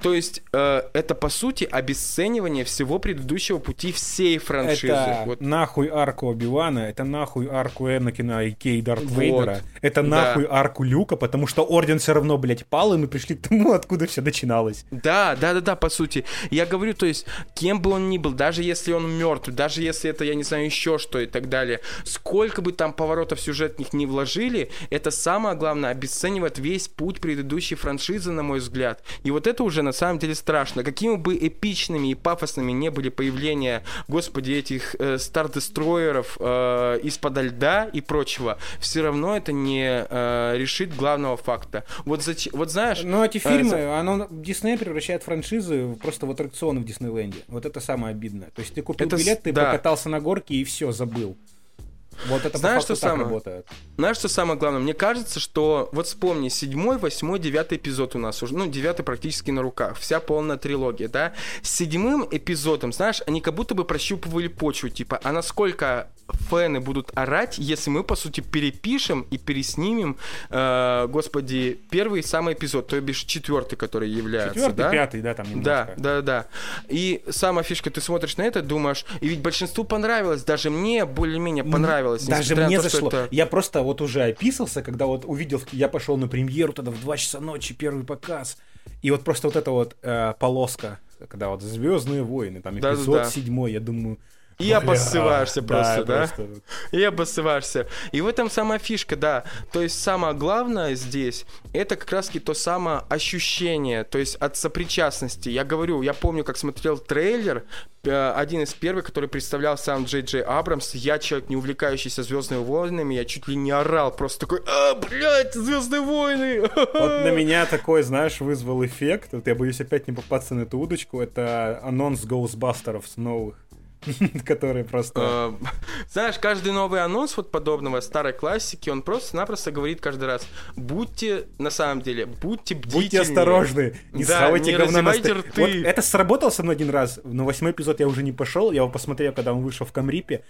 То есть э, это, по сути, обесценивание всего предыдущего пути всей франшизы.
Это
Вот
нахуй арку Оби-Вана, это нахуй арку Энакина и Кей Дарт
Вот.
Вейдера, это
Да.
нахуй арку Люка, потому что Орден все равно, блядь, пал, и мы пришли к тому, откуда все начиналось.
Да, да, да, да, по сути. Я говорю, то есть, кем бы он ни был, даже если он мертв, даже если это, я не знаю, еще что и так далее, сколько бы там поворотов сюжетных не вложили, это самое главное, обесценивает весь путь предыдущей франшизы, на мой взгляд. И вот это уже на самом деле страшно. Какими бы эпичными и пафосными не были появления, господи, этих э, стар-дестройеров э, из-под льда и прочего, все равно это не э, решит главного факта. Вот, зач- вот знаешь...
Но эти
э,
фильмы,
за-
оно Дисней превращает франшизы просто в аттракционы в Диснейленде. Вот это самое обидное. То есть ты купил
Это
билет, ты
да.
покатался на горке и все, забыл. Вот это
Знаешь, что самое?
работает.
Знаешь, что самое главное? Мне кажется, что вот вспомни, седьмой, восьмой, девятый эпизод у нас уже, ну, девятый практически на руках, вся полная трилогия, да? С седьмым эпизодом, знаешь, они как будто бы прощупывали почву, типа, а насколько фэны будут орать, если мы, по сути, перепишем и переснимем, э, господи, первый самый эпизод, то бишь четвертый, который является,
Четвертый,
да?
пятый, да, там
Да,
немножко.
да, да. И сама фишка, ты смотришь на это, думаешь, и ведь большинству понравилось, даже мне более-менее понравилось.
Даже мне
то,
зашло.
это-
Я просто вот уже описался, когда вот увидел, я пошел на премьеру тогда в 2 часа ночи, первый показ. И вот просто вот эта вот э, полоска, когда вот Звездные войны, там эпизод седьмой, я думаю.
И обоссываешься просто, да? И обоссываешься. И в этом самая фишка, да. То есть самое главное здесь, это как раз-таки то самое ощущение, то есть от сопричастности. Я говорю, я помню, как смотрел трейлер, э, один из первых, который представлял сам Джей Джей Абрамс. Я человек, не увлекающийся Звездными войнами, я чуть ли не орал, просто такой, а, блядь, Звездные войны!
Вот на меня такой, знаешь, вызвал эффект. Вот я боюсь опять не попасться на эту удочку. Это анонс Ghostbusters новых. Который просто...
Э, Знаешь, каждый новый анонс вот подобного старой классики, он просто-напросто говорит каждый раз, будьте, на самом деле, будьте бдительнее.
Будьте осторожны, не
Да,
схавайте
не
говна на
рты.
Вот это сработало со мной один раз, но восьмой эпизод я уже не пошел, я его посмотрел, когда он вышел в Камрипе.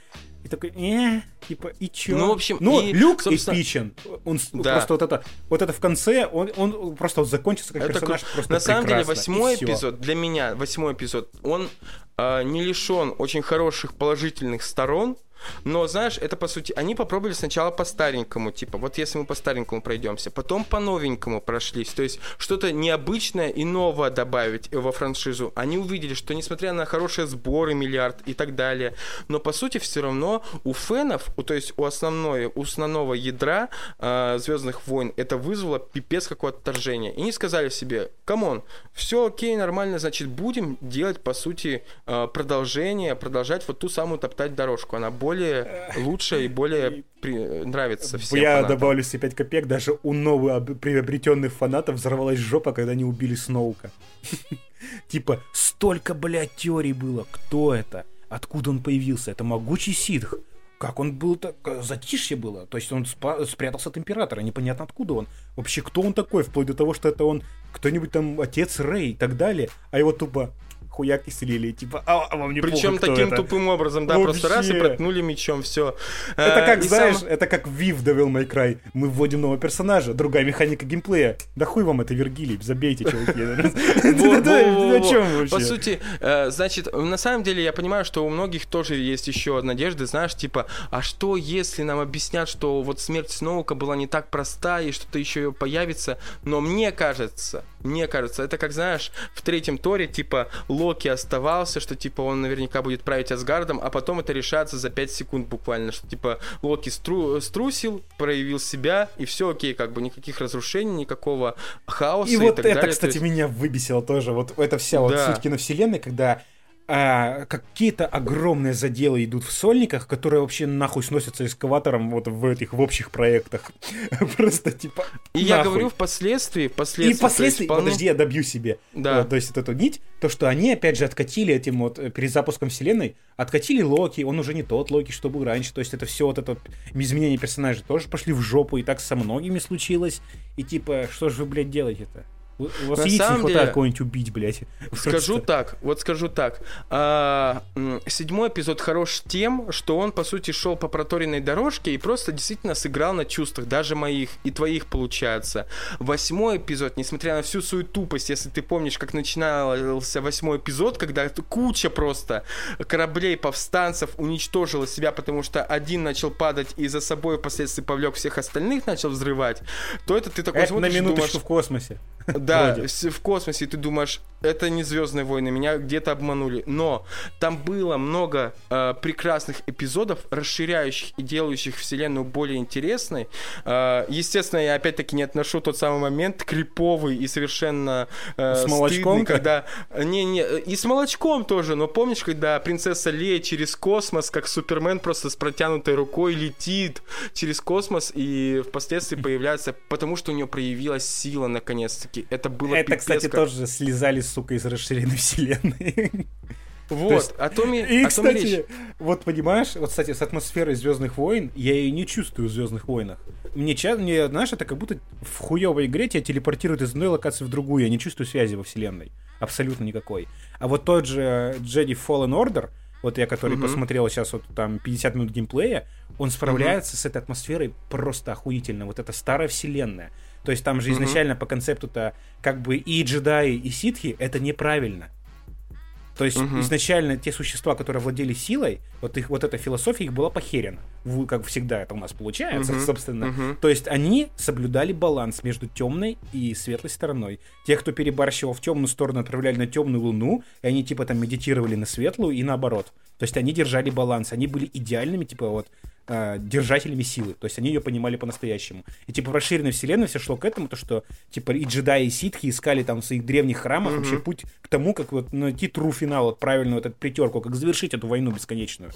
И такой, э, типа, и чё?
Ну, в общем,
ну,
и,
Люк
собственно...
эпичен. Он
Да.
просто вот это, вот это в конце, он, он просто вот закончится как
Это
персонаж просто
На самом деле, восьмой эпизод, для меня, восьмой эпизод, он а, не лишен очень хороших положительных сторон, но, знаешь, это по сути, они попробовали сначала по старенькому, типа, вот если мы по старенькому пройдемся, потом по новенькому прошлись, то есть что-то необычное и новое добавить во франшизу. Они увидели, что несмотря на хорошие сборы, миллиард и так далее, но по сути все равно у фенов, у, то есть у основной, у основного ядра Звездных войн это вызвало пипец какое отторжение. И они сказали себе, come on, все окей, нормально, значит, будем делать, по сути, э, продолжение, продолжать вот ту самую топтать дорожку. Она более лучшая и более при- нравится всем
Я
фанатам.
добавлю себе 5 копеек, даже у новых приобретенных фанатов взорвалась жопа, когда они убили Сноука. Типа, столько, блядь, теорий было. Кто это? Откуда он появился? Это могучий ситх. Как он был так... Затишье было. То есть он спа- спрятался от императора. Непонятно откуда он. Вообще, кто он такой? Вплоть до того, что это он кто-нибудь там отец Рэй и так далее. А его тупо хуяк и слили. Типа, а, а вам не
Причем таким
это?
тупым образом, да, просто раз и
Вообще.
проткнули мечом, все.
Это как, знаешь, это как Вив Devil May Cry. Мы вводим нового персонажа, другая механика геймплея. Да хуй вам это, Вергилий, забейте, чуваки. О чем вообще?
По сути, э, значит, на самом деле я понимаю, что у многих тоже есть еще надежды, знаешь, типа, а что если нам объяснят, что вот смерть Сноука была не так проста и что-то еще появится, но мне кажется, мне кажется, это как, знаешь, в третьем Торе, типа, Локи оставался, что, типа, он наверняка будет править Асгардом, а потом это решается за 5 секунд буквально, что, типа, Локи стру- струсил, проявил себя, и все окей, как бы никаких разрушений, никакого хаоса
И
и,
вот
так
это,
далее.
Кстати,
есть-
меня выбесило тоже. Вот эта вся вот
Да.
суть киновселенной, когда а, какие-то огромные заделы идут в сольниках, которые вообще нахуй сносятся эскаватором вот в этих в общих проектах. Просто типа.
И я
нахуй.
говорю впоследствии,
И
впоследствии, есть
впоследствии,
вполне-
подожди, я добью себе.
Да.
Вот, то есть вот эту нить, то, что они опять же откатили этим вот э, перезапуском вселенной, откатили Локи, он уже не тот Локи, что был раньше, то есть это все вот это изменение персонажей тоже пошли в жопу, и так со многими случилось, и типа, что же вы, блядь, делаете-то? У вас
На
яиц не хватает
деле,
кого-нибудь убить, блядь.
Скажу
Просто.
так, вот скажу так. А, седьмой эпизод хорош тем, что он, по сути, шел по проторенной дорожке и просто действительно сыграл на чувствах, даже моих и твоих, получается. Восьмой эпизод, несмотря на всю свою тупость, если ты помнишь, как начинался восьмой эпизод, когда куча просто кораблей повстанцев уничтожила себя, потому что один начал падать и за собой впоследствии повлек всех остальных, начал взрывать, то это ты такой
Это на
смотришь и
минуточку
думаешь,
в космосе.
да,
Вроде.
в космосе, ты думаешь, это не Звездные войны, меня где-то обманули. Но там было много э, прекрасных эпизодов, расширяющих и делающих вселенную более интересной. Э, естественно, я опять-таки не отношу тот самый момент криповый и совершенно э,
С
стыдный, когда не не и с молочком тоже. Но помнишь, когда принцесса Лея через космос, как Супермен, просто с протянутой рукой летит через космос и впоследствии появляется, потому что у нее проявилась сила наконец-таки. Это было
Это,
пипец
кстати,
как-
тоже слезали, сука, из расширенной вселенной.
Вот,
То есть-
о том и, речь.
кстати, вот понимаешь, вот, кстати, с атмосферой Звездных войн я ее не чувствую в Звездных войнах. Мне, ча- мне, знаешь, это как будто в хуевой игре тебя телепортируют из одной локации в другую. Я не чувствую связи во вселенной. Абсолютно никакой. А вот тот же Jedi Fallen Order, вот я, который
Мгм.
посмотрел сейчас вот там 50 минут геймплея, он справляется с этой атмосферой просто охуительно. Вот это старая вселенная. То есть там же изначально по концепту-то как бы и джедаи, и ситхи это неправильно. То есть
Мгм.
изначально те существа, которые владели силой, вот их вот эта философия их была похерена. Как всегда это у нас получается,
Мгм.
собственно.
Мгм.
То есть они соблюдали баланс между темной и светлой стороной. Тех, кто перебарщивал в темную сторону, отправляли на темную луну, и они типа там медитировали на светлую и наоборот. То есть они держали баланс, они были идеальными, типа вот э, держателями силы. То есть они ее понимали по-настоящему. И типа в расширенной вселенной все шло к этому, то что типа и джедаи, и ситхи искали там в своих древних храмах
Мгм.
вообще путь к тому, как вот найти true финал, вот правильную вот эту притерку, как завершить эту войну бесконечную.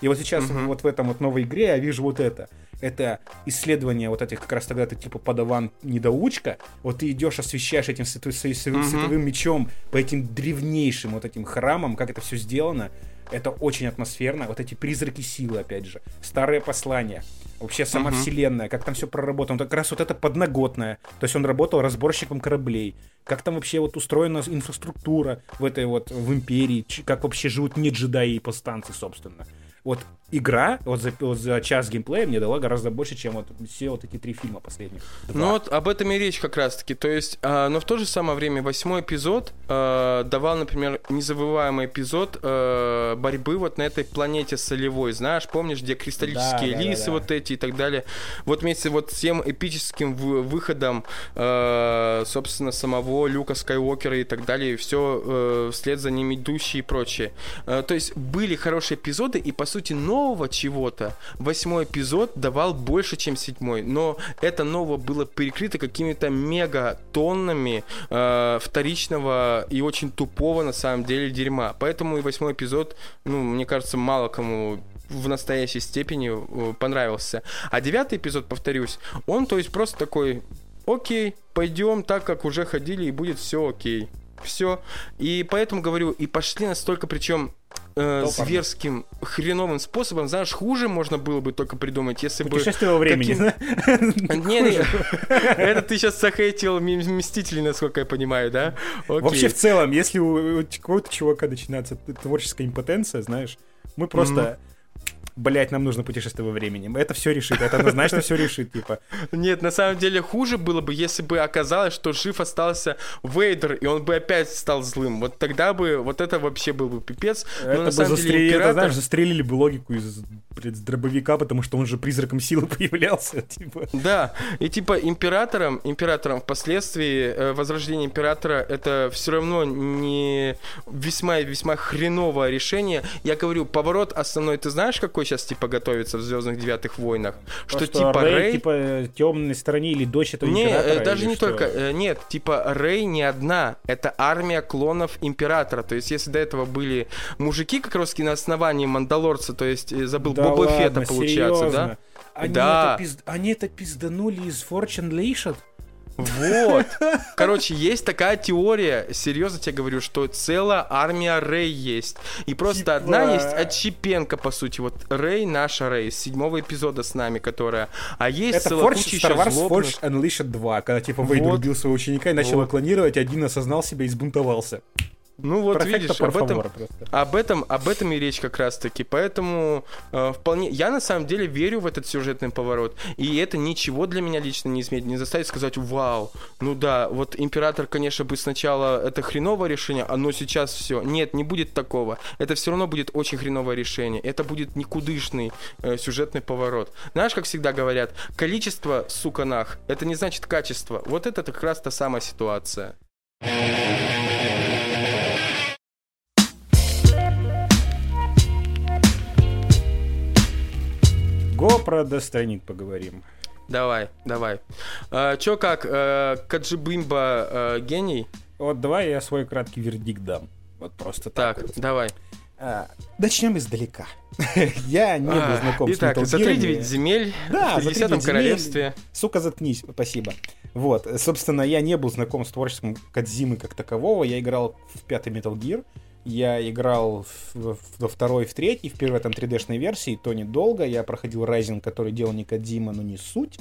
И вот сейчас
Мгм.
вот в этом вот новой игре я вижу вот это. Это исследование вот этих как раз тогда ты типа подаван недоучка, вот ты идешь, освещаешь этим
Мгм.
световым мечом по этим древнейшим вот этим храмам, как это все сделано. Это очень атмосферно. Вот эти призраки силы, опять же. Старые послания. Вообще сама
Мгм.
вселенная, как там все проработано. Как раз вот это подноготное. То есть он работал разборщиком кораблей. Как там вообще вот устроена инфраструктура в этой вот в империи. Как вообще живут не джедаи и повстанцы, собственно. Вот игра вот за, вот за час геймплея мне дала гораздо больше, чем вот все вот эти три фильма последних.
Два. Ну вот об этом и речь как раз-таки. То есть, э, но в то же самое время восьмой эпизод э, давал, например, незабываемый эпизод э, борьбы вот на этой планете солевой. Знаешь, помнишь, где кристаллические да, лисы да, да, вот эти и так далее. Вот вместе вот с тем эпическим выходом, э, собственно, самого Люка Скайуокера и так далее, и все э, вслед за ним идущие и прочее. Э, то есть были хорошие эпизоды, и по сути нового чего-то восьмой эпизод давал больше, чем седьмой. Но это новое было перекрыто какими-то мегатоннами э, вторичного и очень тупого на самом деле дерьма. Поэтому и восьмой эпизод, ну, мне кажется, мало кому в настоящей степени э, понравился. А девятый эпизод, повторюсь, он, то есть, просто такой, окей, пойдем так, как уже ходили, и будет все окей. Все. И поэтому говорю, и пошли настолько, причем э, зверским хреновым способом, знаешь, хуже можно было бы только придумать, если бы...
Путешествие во времени,
Не, не, это ты сейчас захейтил Мстителей, насколько я понимаю, да?
Вообще, в целом, если у какого-то чувака начинается творческая импотенция, знаешь, мы просто блять, нам нужно путешествие во времени. Это все решит. Это однозначно все решит, типа.
Нет, на самом деле хуже было бы, если бы оказалось, что жив остался Вейдер, и он бы опять стал злым. Вот тогда бы, вот это вообще был бы пипец.
Но это
на
самом застрел... деле император... это, знаешь, застрелили бы логику из блядь, дробовика, потому что он же призраком силы появлялся, типа.
Да, и типа императором, императором впоследствии э, возрождение императора это все равно не весьма весьма хреновое решение. Я говорю, поворот основной, ты знаешь, какой сейчас типа готовится в Звездных Девятых войнах?
Что, что типа Рэй, Рэй типа темной стороне или дочь этого
не,
императора?
Э, даже не
что?
только, э, нет, типа Рэй не одна, это армия клонов императора. То есть если до этого были мужики как раз на основании Мандалорца, то есть э, забыл
да
Боба
ладно,
Фета получается,
серьезно?
да?
Они,
да.
Это пизд... Они это пизданули из Fortune Leashed?
Вот. Короче, есть такая теория, серьезно тебе говорю, что целая армия Рэй есть. И просто типа... одна есть отщепенка, по сути. Вот Рэй, наша Рэй, с седьмого эпизода с нами, которая... А есть
Это целая Forge, куча Star Wars злобных... Forge Unleashed 2, когда типа Вейдер вот. убил своего ученика и начал вот. клонировать, один осознал себя и сбунтовался.
Ну вот Perfecto видишь, об этом, об этом, об этом и речь как раз-таки. Поэтому э, вполне, я на самом деле верю в этот сюжетный поворот, и это ничего для меня лично не изменит, не заставит сказать, вау, ну да, вот император, конечно, бы сначала это хреновое решение, а но сейчас все. Нет, не будет такого. Это все равно будет очень хреновое решение. Это будет никудышный э, сюжетный поворот. Знаешь, как всегда говорят, количество, сука, нах, это не значит качество. Вот это как раз та самая ситуация.
Го про Death поговорим.
Давай, давай. А, чё как, а, Каджибимба а, гений?
Вот давай я свой краткий вердикт дам. Вот просто так.
Так,
вот.
давай.
А, начнем издалека. я не был а, знаком
Итак, с Итак, за 3-9 земель
да,
в 50 королевстве.
Сука, заткнись, спасибо. Вот, собственно, я не был знаком с творчеством Кадзимы как такового. Я играл в пятый Metal Gear. Я играл во второй, в третий, в первой там 3D-шной версии, то недолго. Я проходил Rising, который делал не Кадзима, но не суть.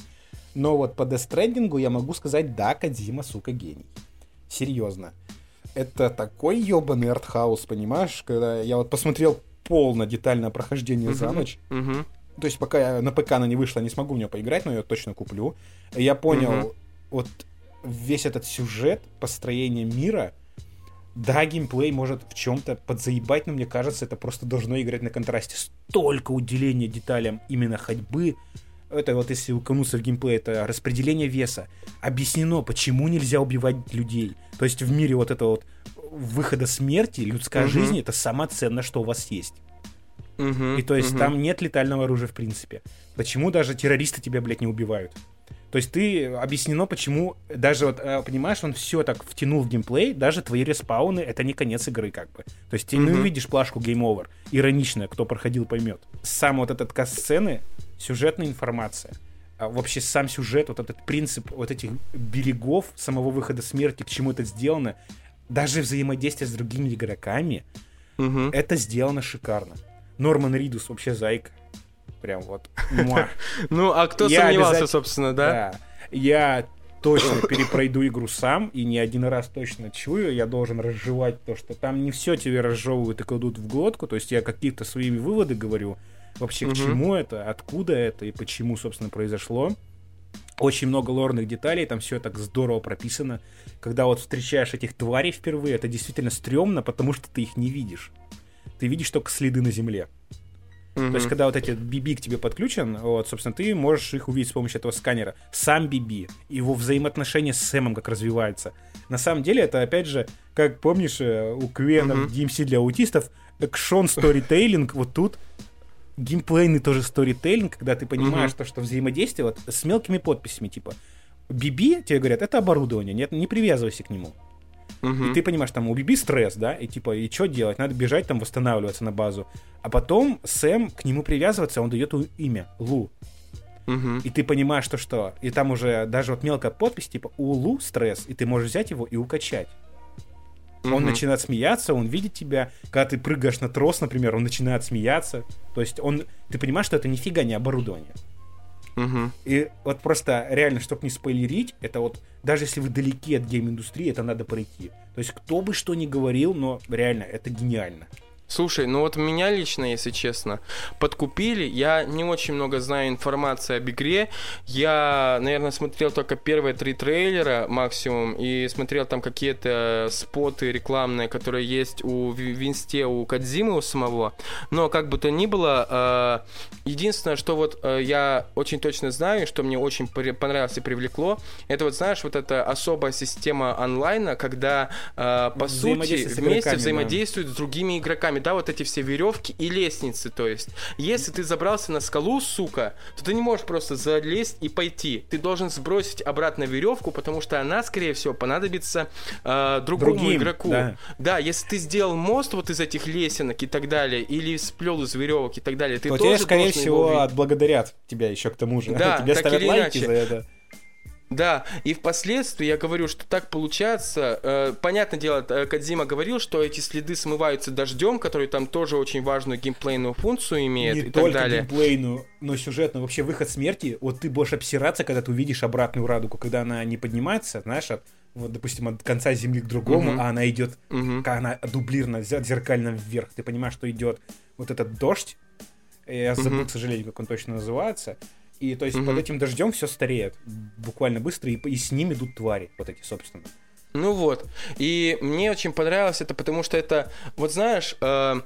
Но вот по Death Stranding я могу сказать, да, Кадзима, сука, гений. Серьезно. Это такой ебаный артхаус, понимаешь? Когда я вот посмотрел полно детальное прохождение за ночь. То есть пока я на ПК она не вышла, не смогу в нее поиграть, но я точно куплю. Я понял вот весь этот сюжет, построение мира — да, геймплей может в чем-то подзаебать, но мне кажется, это просто должно играть на контрасте. Столько уделения деталям именно ходьбы. Это вот если укнуться в геймплей, это распределение веса. Объяснено, почему нельзя убивать людей. То есть в мире вот этого вот выхода смерти, людская угу. жизнь это самое ценное, что у вас есть.
Угу,
И то есть
угу.
там нет летального оружия в принципе. Почему даже террористы тебя, блядь, не убивают? То есть ты объяснено, почему даже вот, э, понимаешь, он все так втянул в геймплей, даже твои респауны это не конец игры, как бы. То есть ты mm-hmm. не увидишь плашку Game Over. Ироничная, кто проходил, поймет. Сам вот этот каст сцены, сюжетная информация, а вообще сам сюжет, вот этот принцип вот этих берегов самого выхода смерти, к чему это сделано, даже взаимодействие с другими игроками,
mm-hmm.
это сделано шикарно. Норман Ридус вообще зайка. Прям вот.
Ну, а кто сомневался, собственно,
да? Я точно перепройду игру сам, и не один раз точно чую, я должен разжевать то, что там не все тебе разжевывают и кладут в глотку, то есть я какие-то свои выводы говорю, вообще угу. к чему это, откуда это и почему, собственно, произошло. Очень много лорных деталей, там все так здорово прописано. Когда вот встречаешь этих тварей впервые, это действительно стрёмно, потому что ты их не видишь. Ты видишь только следы на земле. Mm-hmm. То есть, когда вот эти BB к тебе подключен, вот, собственно, ты можешь их увидеть с помощью этого сканера. Сам BB, его взаимоотношения с Сэмом как развивается. На самом деле, это, опять же, как помнишь, э, у Квена mm-hmm. в DMC для аутистов, экшон сторитейлинг, вот тут геймплейный тоже сторитейлинг, когда ты понимаешь mm-hmm. то, что взаимодействие вот с мелкими подписями, типа BB, тебе говорят, это оборудование, нет, не привязывайся к нему. Uh-huh. И ты понимаешь, там, у Биби стресс, да, и типа, и что делать? Надо бежать там, восстанавливаться на базу. А потом Сэм к нему привязывается, он дает имя, Лу. Uh-huh. И ты понимаешь, что что. И там уже даже вот мелкая подпись, типа, у Лу стресс, и ты можешь взять его и укачать. Uh-huh. Он начинает смеяться, он видит тебя. Когда ты прыгаешь на трос, например, он начинает смеяться. То есть он, ты понимаешь, что это нифига не оборудование.
Угу.
И вот просто реально, чтобы не спойлерить, это вот даже если вы далеки от гейм-индустрии, это надо пройти. То есть кто бы что ни говорил, но реально это гениально.
Слушай, ну вот меня лично, если честно, подкупили. Я не очень много знаю информации об игре. Я, наверное, смотрел только первые три трейлера максимум и смотрел там какие-то споты рекламные, которые есть у Винсте, у Кадзимы у самого. Но как бы то ни было, э, единственное, что вот э, я очень точно знаю, что мне очень понравилось и привлекло, это вот, знаешь, вот эта особая система онлайна, когда, э, по сути, вместе взаимодействуют да. с другими игроками руками, да, вот эти все веревки и лестницы, то есть. Если ты забрался на скалу, сука, то ты не можешь просто залезть и пойти. Ты должен сбросить обратно веревку, потому что она, скорее всего, понадобится э, другому Другим, игроку. Да. да, если ты сделал мост вот из этих лесенок и так далее, или сплел из веревок и так далее, ты
то
тоже
тебе, скорее всего, отблагодарят тебя еще к тому же.
Да,
тебе
так
ставят
или
лайки
иначе.
за это.
Да, и впоследствии я говорю, что так получается. Э, понятное дело, э, Кадзима говорил, что эти следы смываются дождем, который там тоже очень важную геймплейную функцию имеет
Не
и
только
так далее.
геймплейную, но сюжетную. Вообще выход смерти, вот ты будешь обсираться, когда ты увидишь обратную радугу, когда она не поднимается, знаешь, от, вот, допустим, от конца земли к другому,
Мгм.
а она идет, как она дублирована, зер- зеркально вверх. Ты понимаешь, что идет вот этот дождь. Я забыл,
Мгм.
к сожалению, как он точно называется. И то есть
Мгм.
под этим дождем все стареет буквально быстро, и, и с ним идут твари, вот эти, собственно.
Ну вот. И мне очень понравилось это, потому что это, вот знаешь, э,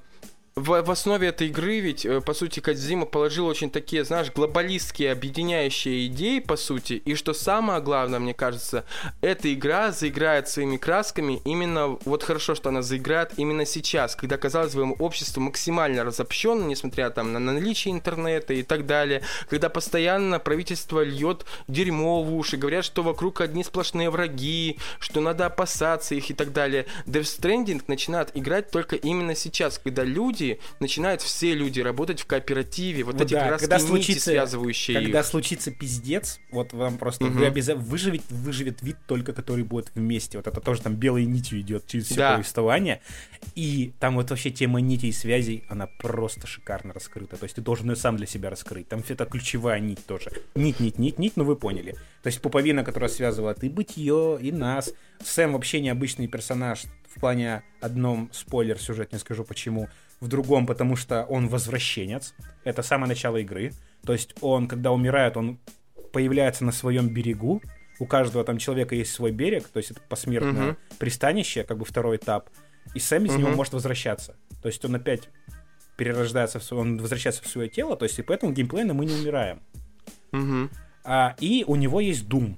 в, в основе этой игры ведь, э, по сути, Кадзима положил очень такие, знаешь, глобалистские, объединяющие идеи, по сути. И что самое главное, мне кажется, эта игра заиграет своими красками именно, вот хорошо, что она заиграет именно сейчас, когда, казалось бы, общество максимально разобщено, несмотря там на наличие интернета и так далее, когда постоянно правительство льет дерьмо в уши, говорят, что вокруг одни сплошные враги, что надо опасаться их и так далее. Death Stranding начинает играть только именно сейчас, когда люди начинают все люди работать в кооперативе, вот
Ну
эти
да, когда случится-
связывающие
Когда
их.
случится пиздец, вот вам просто
Мгм.
вы обязательно выживет, выживет вид только который будет вместе. Вот это тоже там белой нитью идет через все
Да.
повествование. И там вот вообще тема нитей и связей, она просто шикарно раскрыта. То есть ты должен ее сам для себя раскрыть. Там это ключевая нить тоже. Нить, нить, нить, нить, ну вы поняли. То есть пуповина, которая связывает и бытие, и нас. Сэм вообще необычный персонаж в плане одном спойлер сюжет, не скажу почему. В другом, потому что он возвращенец. Это самое начало игры. То есть он, когда умирает, он появляется на своем берегу. У каждого там человека есть свой берег, то есть это посмертное
Мгм.
пристанище, как бы второй этап. И Сэм из него
Мгм.
может возвращаться. То есть он опять перерождается, в свое, он возвращается в свое тело, то есть и поэтому геймплейно мы не умираем.
Мгм.
А, и у него есть Doom.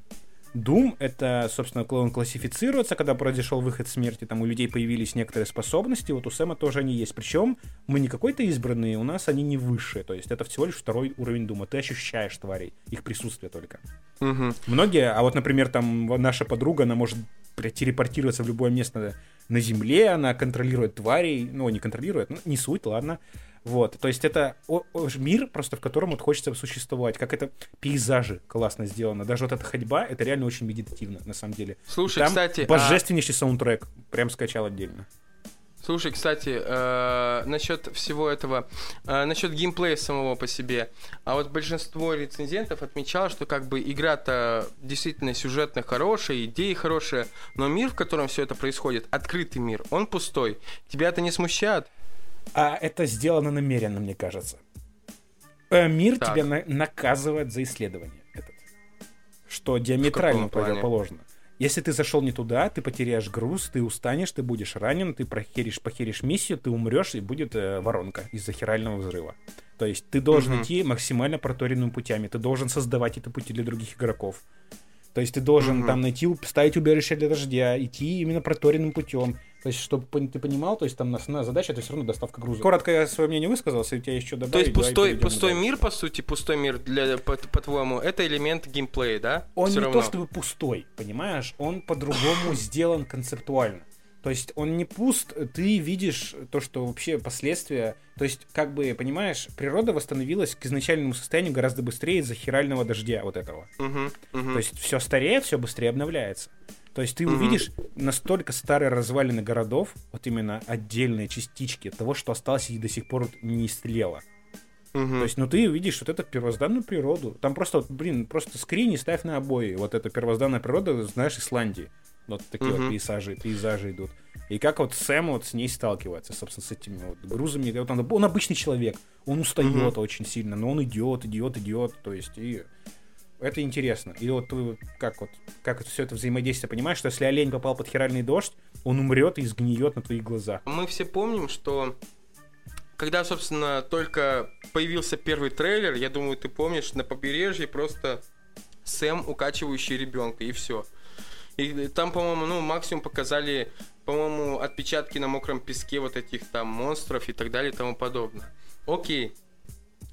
Doom — это, собственно, он классифицируется, когда произошел выход смерти, там у людей появились некоторые способности, вот у Сэма тоже они есть. Причем мы не какой-то избранные, у нас они не высшие, то есть это всего лишь второй уровень Дума. Ты ощущаешь тварей, их присутствие только.
Мгм.
Многие, а вот, например, там наша подруга, она может телепортироваться в любое место на Земле, она контролирует тварей, ну, не контролирует, ну, не суть, ладно. Вот, то есть это мир просто, в котором вот хочется существовать, как это пейзажи классно сделано. Даже вот эта ходьба, это реально очень медитативно, на самом деле.
Слушай,
Там
кстати, а-
божественнейший саундтрек, прям скачал отдельно.
Слушай, кстати, э, насчет всего этого, э, насчет геймплея самого по себе, а вот большинство рецензентов отмечало, что как бы игра-то действительно сюжетно хорошая, идеи хорошие, но мир, в котором все это происходит, открытый мир, он пустой. Тебя это не смущает?
А это сделано намеренно, мне кажется. Э, мир так. тебя на- наказывает за исследование этот. Что диаметрально противоположно. Если ты зашел не туда, ты потеряешь груз, ты устанешь, ты будешь ранен, ты прохеришь, похеришь миссию, ты умрешь, и будет э, воронка из-за хирального взрыва. То есть ты должен mm-hmm. идти максимально проторенными путями, ты должен создавать эти пути для других игроков. То есть ты должен mm-hmm. там найти, ставить убежище для дождя, идти именно проторенным путем. То есть, чтобы ты понимал, то есть там основная задача это все равно доставка груза. Коротко я свое мнение высказался, и у тебя еще добавить.
То есть пустой, пустой мир, по сути, пустой мир, для, по- по-твоему, это элемент геймплея, да?
Он Всё не равно. то чтобы пустой, понимаешь? Он по-другому сделан концептуально. То есть он не пуст, ты видишь то, что вообще последствия... То есть, как бы, понимаешь, природа восстановилась к изначальному состоянию гораздо быстрее из-за хирального дождя вот этого. Uh-huh, uh-huh. То есть все стареет, все быстрее обновляется. То есть ты uh-huh. увидишь настолько старые развалины городов, вот именно отдельные частички того, что осталось и до сих пор не истлело. Uh-huh. То есть, ну ты увидишь вот эту первозданную природу. Там просто, вот, блин, просто скрини ставь на обои. Вот эта первозданная природа, знаешь, Исландии. Вот такие uh-huh. вот пейзажи, пейзажи идут. И как вот Сэм вот с ней сталкивается, собственно, с этими вот грузами. Вот он, он обычный человек, он устает uh-huh. очень сильно, но он идет, идет, идет. То есть, и это интересно. И вот ты как вот, как это все это взаимодействие понимаешь, что если олень попал под херальный дождь, он умрет и сгниет на твоих глазах.
Мы все помним, что когда, собственно, только появился первый трейлер, я думаю, ты помнишь, на побережье просто Сэм, укачивающий ребенка, и все. И там, по-моему, ну, максимум показали, по-моему, отпечатки на мокром песке вот этих там монстров и так далее и тому подобное. Окей,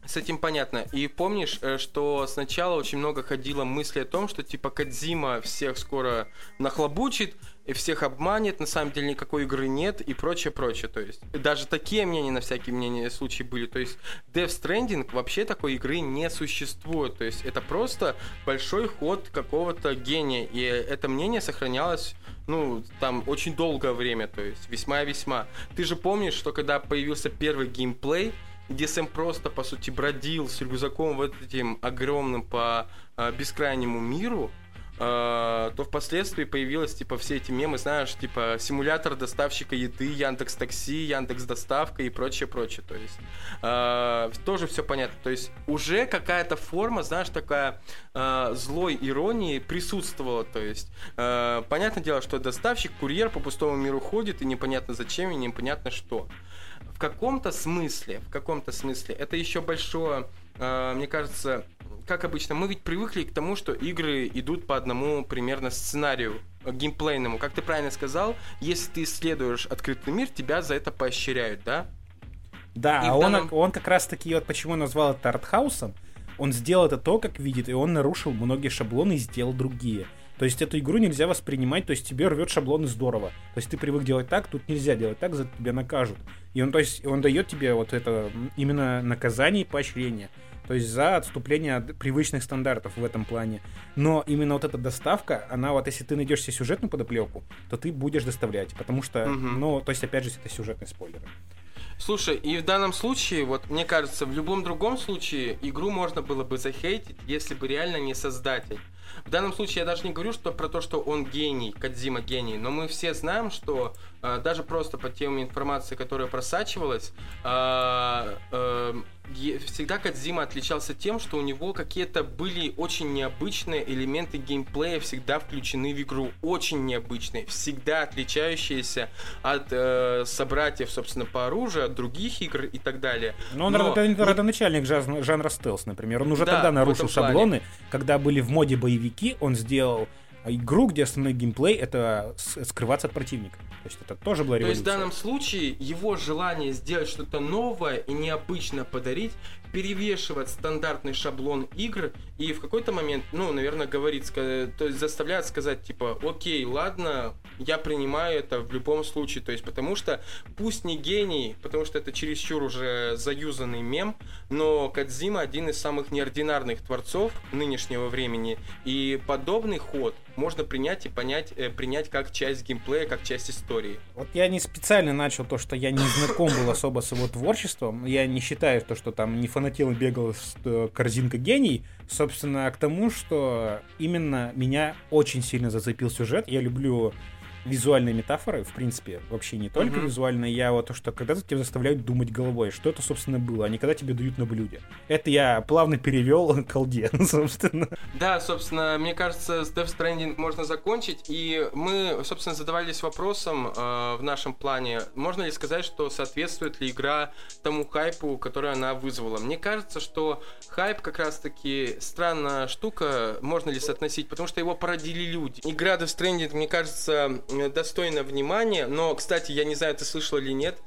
с этим понятно. И помнишь, э, что сначала очень много ходило мысли о том, что типа Кадзима всех скоро нахлобучит, и всех обманет, на самом деле никакой игры нет и прочее, прочее. То есть даже такие мнения на всякие мнения случаи были. То есть Death Stranding вообще такой игры не существует. То есть это просто большой ход какого-то гения. И это мнение сохранялось ну, там, очень долгое время, то есть весьма-весьма. Ты же помнишь, что когда появился первый геймплей, где Сэм просто, по сути, бродил с рюкзаком вот этим огромным по э, бескрайнему миру, Uh, то впоследствии появилось, типа, все эти мемы, знаешь, типа, симулятор доставщика еды, Яндекс Такси, Яндекс Доставка и прочее, прочее, то есть uh, тоже все понятно, то есть уже какая-то форма, знаешь, такая uh, злой иронии присутствовала, то есть понятное дело, что доставщик, курьер по пустому миру ходит и непонятно зачем и непонятно что каком-то смысле, в каком-то смысле, это еще большое, э, мне кажется, как обычно, мы ведь привыкли к тому, что игры идут по одному примерно сценарию э, геймплейному. Как ты правильно сказал, если ты исследуешь открытый мир, тебя за это поощряют, да?
Да, и а данном... он, он как раз таки, вот почему назвал это артхаусом, он сделал это то, как видит, и он нарушил многие шаблоны и сделал другие. То есть эту игру нельзя воспринимать, то есть тебе рвет шаблоны здорово. То есть ты привык делать так, тут нельзя делать так, за тебя накажут. И он, то есть, он дает тебе вот это именно наказание и поощрение. То есть за отступление от привычных стандартов в этом плане. Но именно вот эта доставка, она вот если ты найдешь себе сюжетную подоплеку, то ты будешь доставлять. Потому что, угу. ну, то есть опять же, это сюжетный спойлер.
Слушай, и в данном случае, вот мне кажется, в любом другом случае игру можно было бы захейтить, если бы реально не создатель. В данном случае я даже не говорю что, про то, что он гений, Кадзима гений, но мы все знаем, что э, даже просто по тем информации, которая просачивалась, э, э, всегда Кадзима отличался тем, что у него какие-то были очень необычные элементы геймплея всегда включены в игру. Очень необычные, всегда отличающиеся от э, собратьев, собственно, по оружию, от других игр и так далее.
Но он Но... родоначальник жанра, жанра стелс, например. Он уже да, тогда нарушил шаблоны, когда были в моде боевики, он сделал игру, где основной геймплей это скрываться от противника. То есть это тоже была революция.
То есть в данном случае его желание сделать что-то новое и необычно подарить перевешивает стандартный шаблон игр и в какой-то момент, ну, наверное, говорит, то есть заставляет сказать, типа, окей, ладно, я принимаю это в любом случае, то есть потому что, пусть не гений, потому что это чересчур уже заюзанный мем, но Кадзима один из самых неординарных творцов нынешнего времени, и подобный ход можно принять и понять, э, принять как часть геймплея, как часть истории.
Вот я не специально начал то, что я не знаком был особо с его творчеством, я не считаю то, что там не фанател и бегал э, корзинка гений, собственно, к тому, что именно меня очень сильно зацепил сюжет. Я люблю визуальные метафоры, в принципе, вообще не только mm-hmm. визуальные, я вот то, что когда-то тебя заставляют думать головой, что это, собственно, было, а не когда тебе дают на блюде. Это я плавно перевел колде, собственно.
Да, собственно, мне кажется, с Death Stranding можно закончить, и мы, собственно, задавались вопросом э, в нашем плане, можно ли сказать, что соответствует ли игра тому хайпу, который она вызвала. Мне кажется, что хайп как раз-таки странная штука, можно ли соотносить, потому что его породили люди. Игра Death Stranding, мне кажется, достойна внимания, но, кстати, я не знаю, ты слышал или нет,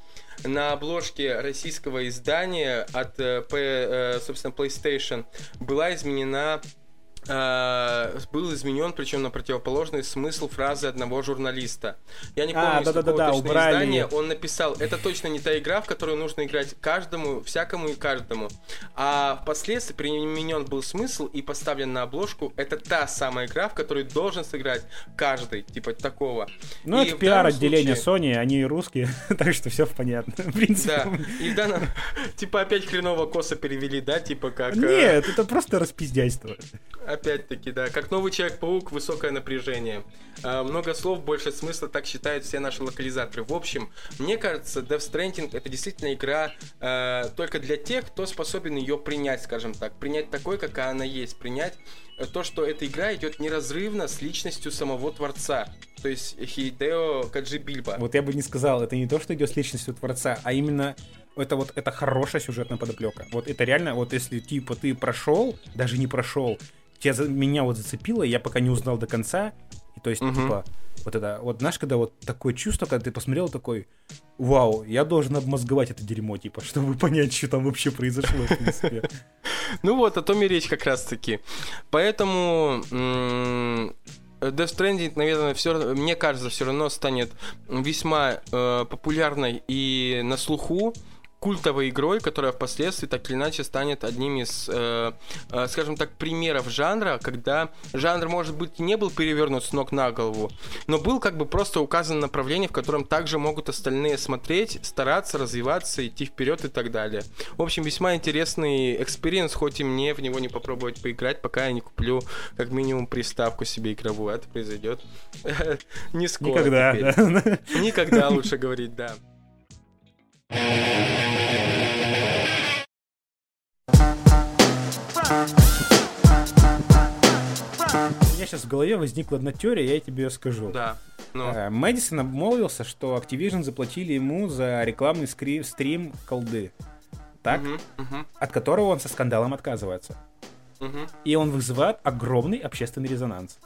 на обложке российского издания от, э, э, собственно, PlayStation была изменена э, был изменен, причем на противоположный смысл фразы одного журналиста. Я не помню, а, да, да, да, да, убрали. издания он написал, это точно не та игра, в которую нужно играть каждому, всякому и каждому. А впоследствии применен был смысл и поставлен на обложку, это та самая игра, в которой должен сыграть каждый, типа такого.
Ну, и это пиар-отделение случае... Sony, они русские, так что все понятно, в принципе.
Да, и в данном, типа опять хреново косо перевели, да, типа как...
Э, Нет, это просто распиздяйство
опять-таки, да. Как новый Человек-паук, высокое напряжение. А, много слов, больше смысла, так считают все наши локализаторы. В общем, мне кажется, Death Stranding это действительно игра э, только для тех, кто способен ее принять, скажем так. Принять такой, какая она есть. Принять то, что эта игра идет неразрывно с личностью самого творца. То есть Хидео Каджи Бильба.
Вот я бы не сказал, это не то, что идет с личностью творца, а именно это вот это хорошая сюжетная подоплека. Вот это реально, вот если типа ты прошел, даже не прошел, тебя, меня вот зацепило, я пока не узнал до конца. И то есть, угу. типа, вот это, вот знаешь, когда вот такое чувство, когда ты посмотрел такой, вау, я должен обмозговать это дерьмо, типа, чтобы понять, что там вообще произошло, в принципе.
Ну вот, о том и речь как раз-таки. Поэтому Death Stranding, наверное, все, мне кажется, все равно станет весьма э, популярной и на слуху культовой игрой, которая впоследствии так или иначе станет одним из, э, э, скажем так, примеров жанра, когда жанр, может быть, не был перевернут с ног на голову, но был как бы просто указано направление, в котором также могут остальные смотреть, стараться, развиваться, идти вперед и так далее. В общем, весьма интересный experience, хоть и мне в него не попробовать поиграть, пока я не куплю как минимум приставку себе игровую. Это произойдет не скоро.
Никогда.
Никогда лучше говорить, да.
У меня сейчас в голове возникла одна теория, я тебе ее скажу.
Да. Ну.
Э, Мэдисон обмолвился, что Activision заплатили ему за рекламный скри- стрим колды. Так? Угу, угу. От которого он со скандалом отказывается. Угу. И он вызывает огромный общественный резонанс.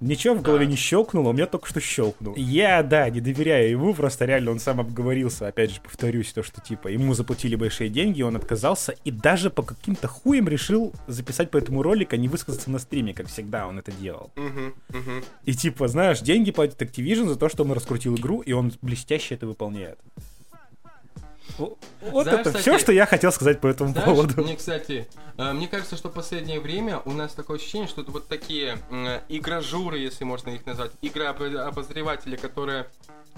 Ничего в голове не щелкнуло, у меня только что щелкнуло. Я, да, не доверяю ему, просто реально он сам обговорился, опять же, повторюсь, то, что, типа, ему заплатили большие деньги, он отказался, и даже по каким-то хуям решил записать по этому ролик, а не высказаться на стриме, как всегда он это делал. И, типа, знаешь, деньги платит Activision за то, что он раскрутил игру, и он блестяще это выполняет. Вот Знаешь, это кстати, все, что я хотел сказать по этому знаешь, поводу.
Мне, кстати, э, мне кажется, что в последнее время у нас такое ощущение, что вот такие игражуры, если можно их назвать, игрообозреватели, которые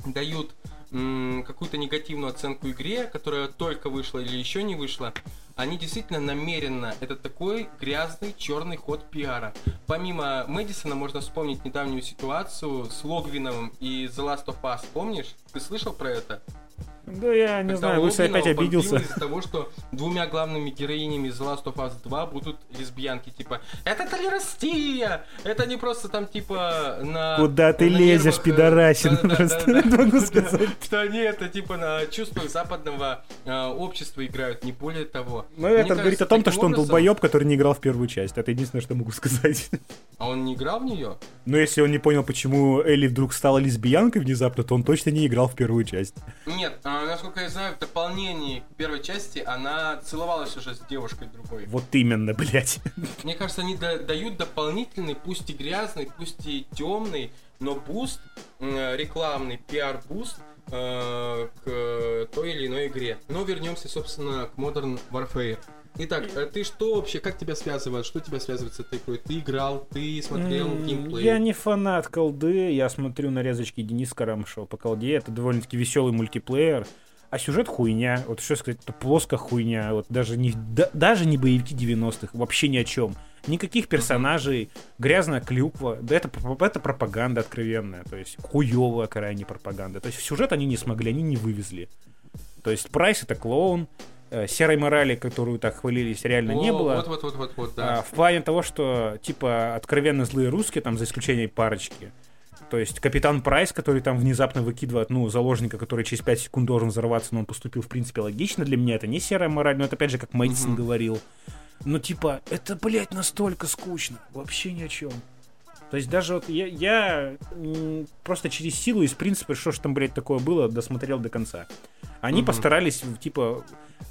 дают какую-то негативную оценку игре, которая только вышла или еще не вышла, они действительно намеренно, это такой грязный черный ход пиара. Помимо Мэдисона можно вспомнить недавнюю ситуацию с Логвиновым и The Last of Us, помнишь? Ты слышал про это?
Да я не Когда знаю, Луси опять обиделся.
из-за того, что двумя главными героинями из Last of Us 2 будут лесбиянки, типа, это толерастия! Это не просто там, типа, на...
Куда ты на лезешь, нервах, э, пидорасин, да, просто да, да, могу сказать.
Что нет, это типа на чувствах западного э, общества играют, не более того.
Ну, это говорит о том, что он долбоеб, который не играл в первую часть. Это единственное, что могу сказать.
А он не играл в нее?
Ну, если он не понял, почему Элли вдруг стала лесбиянкой внезапно, то он точно не играл в первую часть.
Нет, а, насколько я знаю, в дополнении к первой части она целовалась уже с девушкой другой.
Вот именно, блядь.
Мне кажется, они да- дают дополнительный, пусть и грязный, пусть и темный, но буст, рекламный пиар-буст э, к той или иной игре. Но вернемся, собственно, к Modern Warfare. Итак, э, ты что вообще, как тебя связывает? Что тебя связывает с этой игрой? Ты играл, ты смотрел мм, геймплей?
Я не фанат колды, я смотрю нарезочки Дениса Карамшева по колде, это довольно-таки веселый мультиплеер. А сюжет хуйня, вот что сказать, это плоско хуйня, вот даже не, да, даже не боевики 90-х, вообще ни о чем. Никаких персонажей, грязная клюква. Да это, это пропаганда откровенная. То есть хуевая крайне пропаганда. То есть сюжет они не смогли, они не вывезли. То есть Прайс это клоун, серой морали, которую так хвалились, реально О, не было.
Вот, вот, вот, вот, вот, да.
А, в плане того, что типа откровенно злые русские, там за исключением парочки. То есть капитан Прайс, который там внезапно выкидывает, ну, заложника, который через 5 секунд должен взорваться, но он поступил, в принципе, логично для меня. Это не серая мораль, но это опять же, как Мэдисон mm-hmm. говорил. Но типа, это, блядь, настолько скучно. Вообще ни о чем. То есть даже вот я, я просто через силу из принципа, что ж там, блядь, такое было, досмотрел до конца. Они угу. постарались, типа,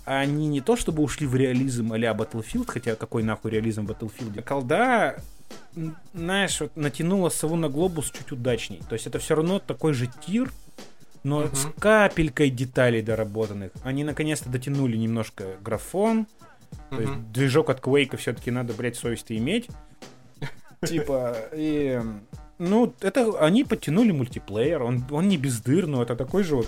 они не то чтобы ушли в реализм а Battlefield, хотя какой нахуй реализм в Battlefield. Колда, знаешь, вот натянула сову на глобус чуть удачней. То есть это все равно такой же тир, но угу. с капелькой деталей доработанных. Они наконец-то дотянули немножко графон. То есть движок от Quake все-таки надо, блядь, совесть иметь. Типа, и... Ну, это они подтянули мультиплеер, он, он не без дыр, но это такой же вот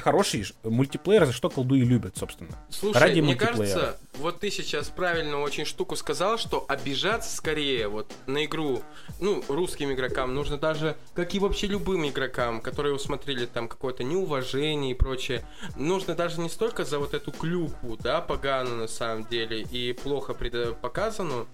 хороший мультиплеер, за что колдуи любят, собственно.
Слушай, Ради мне кажется, вот ты сейчас правильно очень штуку сказал, что обижаться скорее вот на игру, ну, русским игрокам нужно даже, как и вообще любым игрокам, которые усмотрели там какое-то неуважение и прочее, нужно даже не столько за вот эту клюкву, да, поганую на самом деле и плохо показанную,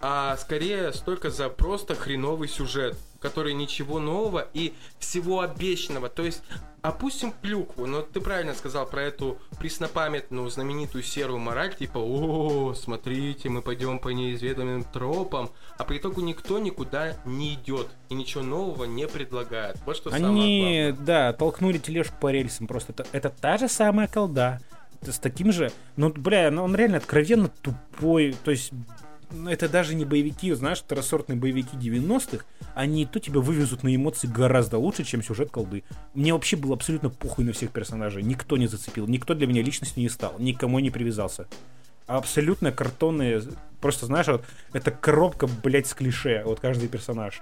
а скорее столько за просто хреновый сюжет, который ничего нового и всего обещанного. То есть, опустим клюкву, но ты правильно сказал про эту преснопамятную знаменитую серую мораль, типа, о, смотрите, мы пойдем по неизведанным тропам, а по итогу никто никуда не идет и ничего нового не предлагает. Вот что
Они,
самое
главное. да, толкнули тележку по рельсам, просто это, это та же самая колда, с таким же, ну, бля, он реально откровенно тупой, то есть ну, это даже не боевики, знаешь, второсортные боевики 90-х, они то тебя вывезут на эмоции гораздо лучше, чем сюжет колды. Мне вообще было абсолютно похуй на всех персонажей. Никто не зацепил, никто для меня личностью не стал, никому не привязался. Абсолютно картонные, просто знаешь, вот это коробка, блядь, с клише, вот каждый персонаж.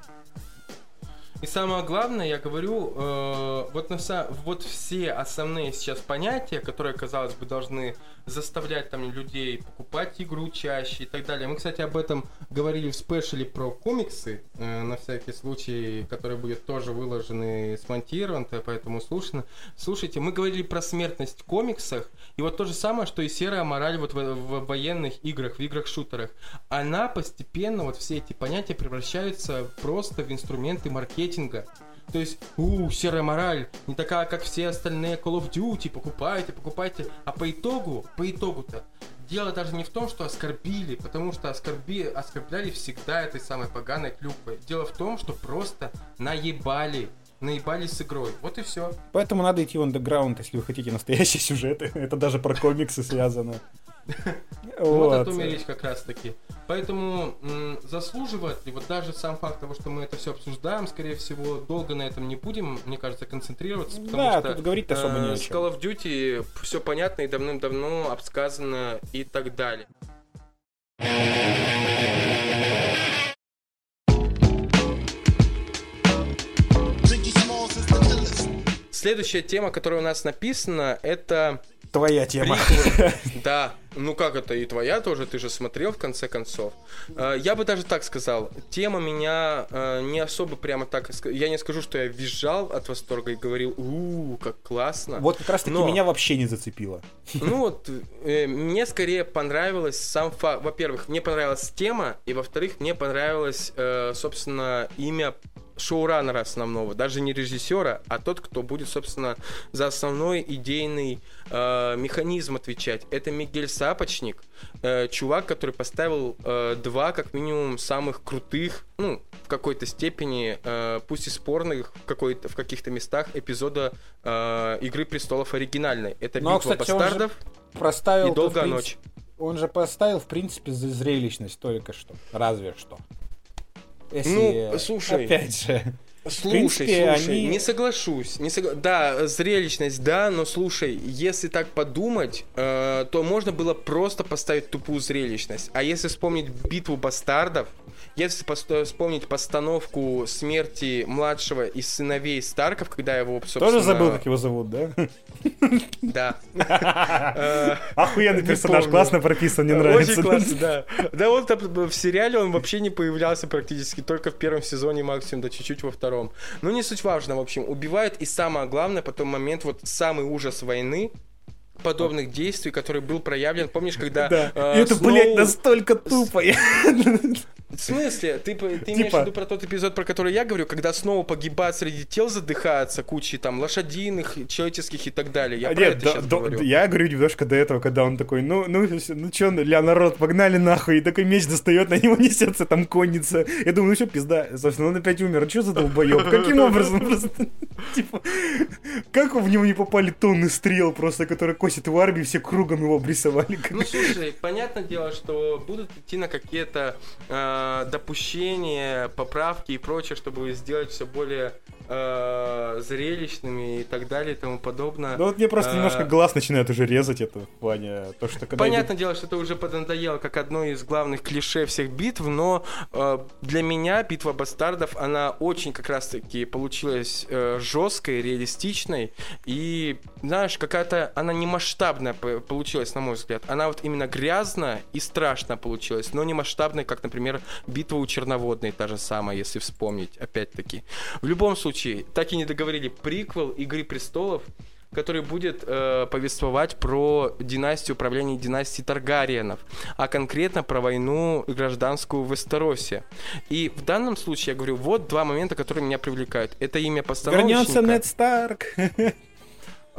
И самое главное, я говорю, э, вот, на, вот все основные сейчас понятия, которые, казалось бы, должны заставлять там людей покупать игру чаще и так далее. Мы, кстати, об этом говорили в спешле про комиксы, э, на всякий случай, который будет тоже выложен и смонтирован, поэтому слушно. Слушайте, мы говорили про смертность в комиксах, и вот то же самое, что и серая мораль вот в, в военных играх, в играх-шутерах. Она постепенно, вот все эти понятия превращаются просто в инструменты маркетинга маркетинга. То есть, у, серая мораль, не такая, как все остальные Call of Duty, покупайте, покупайте. А по итогу, по итогу-то, дело даже не в том, что оскорбили, потому что оскорби, оскорбляли всегда этой самой поганой клюквой. Дело в том, что просто наебали наебались с игрой. Вот и все.
Поэтому надо идти в андеграунд, если вы хотите настоящие сюжеты. Это даже про комиксы связано.
Вот о том и речь как раз таки. Поэтому заслуживает ли, вот даже сам факт того, что мы это все обсуждаем, скорее всего, долго на этом не будем, мне кажется, концентрироваться, потому
да,
что
тут говорить особо не о
э, с Call of Duty все понятно и давным-давно обсказано и так далее. Следующая тема, которая у нас написана, это
Твоя тема.
Да, ну как это и твоя тоже, ты же смотрел в конце концов. Э, я бы даже так сказал, тема меня э, не особо прямо так, я не скажу, что я визжал от восторга и говорил, у как классно.
Вот как раз таки меня вообще не зацепило.
Ну вот, э, мне скорее понравилось сам факт, во-первых, мне понравилась тема, и во-вторых, мне понравилось, собственно, имя шоураннера основного, даже не режиссера, а тот, кто будет, собственно, за основной идейный э, механизм отвечать. Это Мигель Сапочник, э, чувак, который поставил э, два, как минимум, самых крутых, ну, в какой-то степени, э, пусть и спорных, в, какой-то, в каких-то местах эпизода э, Игры престолов оригинальной. Это
ну, а, Битва кстати, бастардов проставил
и Долгая ночь.
Он же поставил, в принципе, за зрелищность только что. Разве что.
Если, ну, слушай.
Опять же.
Слушай,
принципе,
слушай,
они-
не соглашусь. Не согла- Да, зрелищность, да, но слушай, если так подумать, э, то можно было просто поставить тупую зрелищность. А если вспомнить битву бастардов, если пос- вспомнить постановку смерти младшего из сыновей Старков, когда его, собственно...
Тоже забыл, как его зовут, да?
Да.
Охуенный персонаж, классно прописан, мне нравится.
Очень классно, да. Да, он в сериале он вообще не появлялся практически, только в первом сезоне максимум, да чуть-чуть во втором. Но не суть важно, в общем, убивает и самое главное, потом момент, вот самый ужас войны, подобных действий, который был проявлен, помнишь, когда...
Да,
э,
и это,
Сноу-
блядь, настолько тупо.
В смысле? Ты, ты имеешь
Типа-
в виду про тот эпизод, про который я говорю, когда снова погибает среди тел, задыхается кучей там лошадиных, человеческих и так далее. Я
А
про
Нет,
это
до- до-
говорю.
я говорю немножко до этого, когда он такой, ну, ну, ну чё, ля, народ, погнали нахуй, и такой меч достает, на него несется там конница. Я думаю, ну что, пизда, собственно, он опять умер, а что за долбоеб? Каким образом просто, типа, как в него не попали тонны стрел просто, которые косят в армии, все кругом его обрисовали.
Ну слушай, понятное дело, что будут идти на какие-то э, допущения, поправки и прочее, чтобы сделать все более э, зрелищными и так далее и тому подобное.
Ну вот мне просто
А,
немножко глаз начинает уже резать это в плане то, что когда...
Понятное дело, что это уже поднадоело как одно из главных клише всех битв, но э, для меня битва бастардов, она очень как раз-таки получилась э, жесткой, реалистичной и, знаешь, какая-то она не масштабная получилась, на мой взгляд. Она вот именно грязная и страшно получилась, но не масштабная, как, например, битва у Черноводной, та же самая, если вспомнить, опять-таки. В любом случае, так и не договорили приквел Игры Престолов, который будет э, повествовать про династию управления династии Таргариенов, а конкретно про войну гражданскую в Вестеросе. И в данном случае я говорю, вот два момента, которые меня привлекают. Это имя постановочника.
Вернется Нед Старк.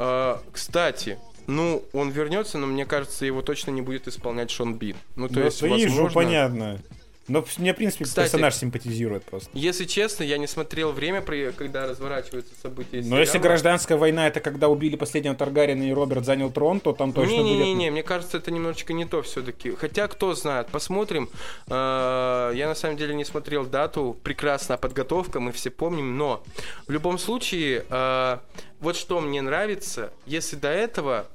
Э, кстати, ну, он вернется, но мне кажется, его точно не будет исполнять Шон Бин. Ну, то
Ну,
есть, возможно...
понятно. Но мне, в принципе,
Кстати-
персонаж симпатизирует просто.
Если честно, я не смотрел время, когда разворачиваются события
Но если гражданская война это когда убили последнего Таргарина и Роберт занял трон, то там точно будет...
Не-не-не, мне кажется, это немножечко не то все-таки. Хотя, кто знает, посмотрим. Э, Я на самом деле не смотрел дату. Прекрасная подготовка, мы все помним. Но в любом случае, э, вот что мне нравится, если до этого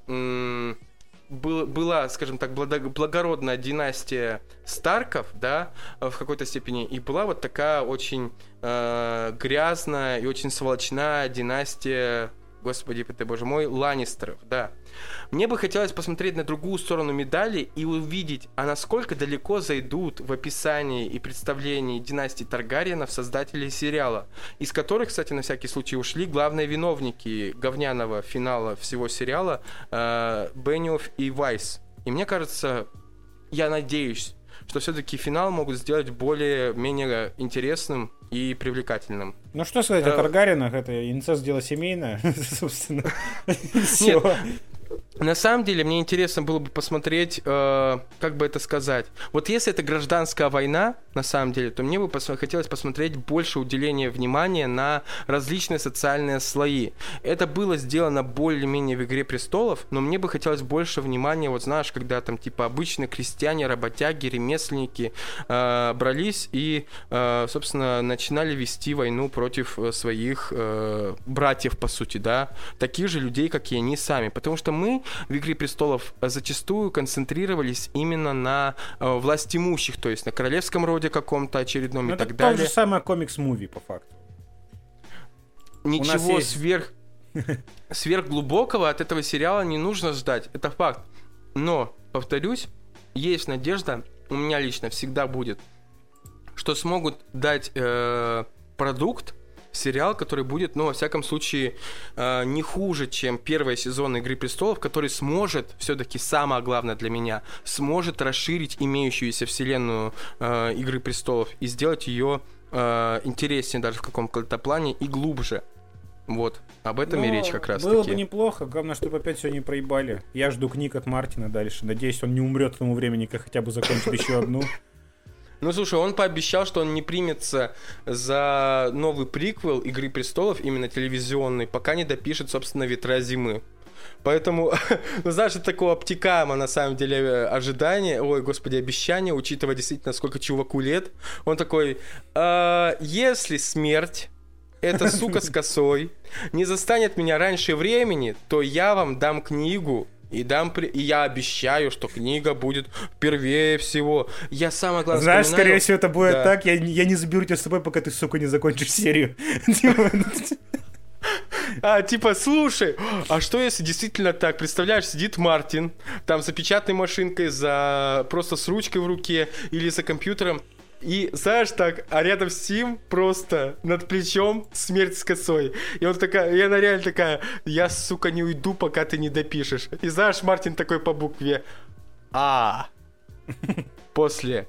был- была, скажем так, благо- благородная династия Старков, да, э, в какой-то степени, и была вот такая очень э, грязная и очень сволочная династия, господи ты боже мой, Ланнистеров, да. Мне бы хотелось посмотреть на другую сторону медали и увидеть, а насколько далеко зайдут в описании и представлении династии Таргариенов создатели сериала, из которых, кстати, на всякий случай ушли главные виновники говняного финала всего сериала э, Бенниофф и Вайс. И мне кажется, я надеюсь, что все-таки финал могут сделать более-менее интересным и привлекательным.
Ну что сказать
Э,
о Таргаринах, это инцест дело семейное, собственно. Всё.
На самом деле, мне интересно было бы посмотреть, э, как бы это сказать. Вот если это гражданская война, на самом деле, то мне бы пос- хотелось посмотреть больше уделения внимания на различные социальные слои. Это было сделано более-менее в «Игре престолов», но мне бы хотелось больше внимания, вот знаешь, когда там типа обычные крестьяне, работяги, ремесленники э, брались и, э, собственно, начинали вести войну против э, своих э, братьев, по сути, да, таких же людей, как и они сами. Потому что мы в «Игре престолов» зачастую концентрировались именно на э, власть имущих, то есть на королевском роде каком-то очередном
Ну,
и
Это
так далее.
же самое комикс-муви, по факту.
Ничего
есть-
сверх сверхглубокого от этого сериала не нужно ждать. Это факт. Но, повторюсь, есть надежда, у меня лично всегда будет, что смогут дать э, продукт, сериал, который будет, ну, во всяком случае, э, не хуже, чем первый сезон Игры престолов, который сможет, все-таки самое главное для меня, сможет расширить имеющуюся вселенную э, Игры престолов и сделать ее э, интереснее даже в каком-то плане и глубже. Вот, об этом и
Ну,
речь как раз
Было
таки.
бы неплохо, главное, чтобы опять все не проебали. Я жду книг от Мартина дальше. Надеюсь, он не умрет к тому времени, как хотя бы закончит еще одну.
Ну, слушай, он пообещал, что он не примется за новый приквел Игры престолов, именно телевизионный, пока не допишет, собственно, Ветра зимы. Поэтому, ну, знаешь, это такое обтекаемо, на самом деле, э, ожидание, ой, господи, обещание, учитывая действительно, сколько чуваку лет. Он такой, «А, если смерть эта сука с косой не застанет меня раньше времени, то я вам дам книгу и, дам при... и я обещаю, что книга будет первее всего. Я самое главное
Знаешь,
вспоминаю-
скорее всего, это будет
Да.
так. Я, я не заберу тебя с собой, пока ты, сука, не закончишь серию.
А, типа, слушай, а что если действительно так? Представляешь, сидит Мартин, там за печатной машинкой, за просто с ручкой в руке или за компьютером, и, знаешь, так, а рядом с ним просто над плечом смерть с косой. И он такая, и она реально такая, я, сука, не уйду, пока ты не допишешь. И знаешь, Мартин такой по букве А. После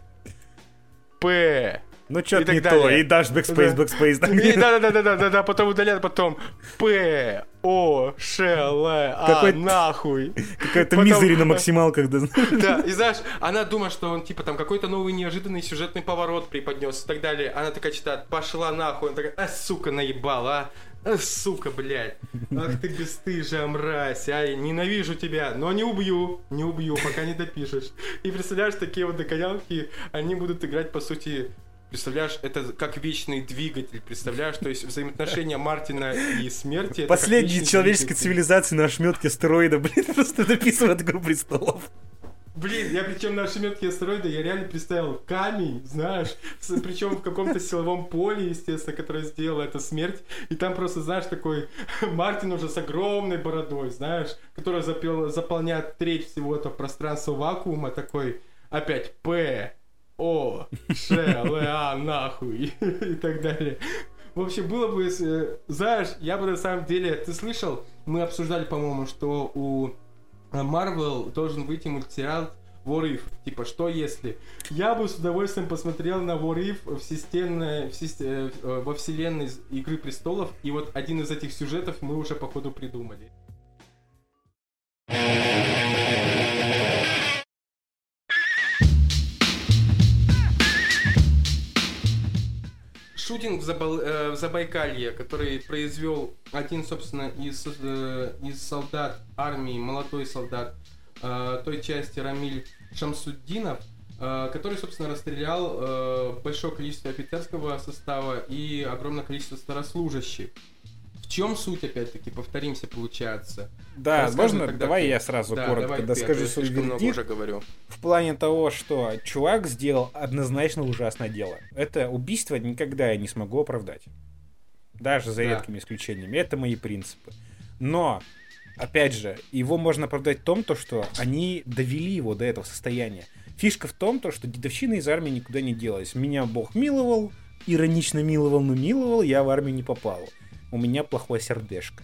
П.
Ну, что-то не то.
далее.
И дашь backspace,
Да.
backspace. там.
И Да-да-да-да-да-да, потом удаляет, потом П, О, Ш, Л, А, нахуй.
Какая-то
Потом-
мизери на максималках. да.
Да, и знаешь, она думает, что он, типа, там какой-то новый неожиданный сюжетный поворот преподнес и так далее. Она такая читает, пошла нахуй. Она такая, а, сука, наебала, а? А, сука, блядь. Ах ты бесстыжая мразь, а, ненавижу тебя, но не убью, не убью, пока не допишешь. И представляешь, такие вот догонялки, они будут играть, по сути, Представляешь, это как вечный двигатель, представляешь? То есть взаимоотношения Мартина и смерти... вечный
человеческой
двигатель.
цивилизации на ошметке астероида, блин, просто дописывают «Игру престолов».
Блин, я причем на шеметке астероида, я реально представил камень, знаешь, причем в каком-то силовом поле, естественно, которое сделала эта смерть, и там просто, знаешь, такой Мартин уже с огромной бородой, знаешь, которая запел- заполняет треть всего этого пространства вакуума, такой опять П, О, Ш, Л, А, нахуй, и так далее. В общем, было бы, если- знаешь, я бы на самом деле, ты слышал, мы обсуждали, по-моему, что у Марвел должен выйти мультсериал What If, типа, что если? Я бы с удовольствием посмотрел на What If в системной, в сис- э, э, во вселенной Игры Престолов, и вот один из этих сюжетов мы уже, походу, придумали. Шутинг в, Забал- э, в Забайкалье, который произвел один, собственно, из, э, из солдат армии, молодой солдат э, той части Рамиль Шамсуддинов, э, который, собственно, расстрелял э, большое количество офицерского состава и огромное количество старослужащих. В чем суть, опять-таки, повторимся, получается?
Да,
Рассказывай
можно,
тогда
давай
ты.
я сразу
Да,
коротко
давай ты,
доскажу
я
свой вердикт.
уже говорю.
В плане того, что чувак сделал однозначно ужасное дело. Это убийство никогда я не смогу оправдать. Даже за
Да.
редкими исключениями. Это мои принципы. Но, опять же, его можно оправдать в том, то, что они довели его до этого состояния. Фишка в том, то, что дедовщина из армии никуда не делась. Меня Бог миловал, иронично миловал, но миловал, я в армию не попал. У меня плохое сердешко.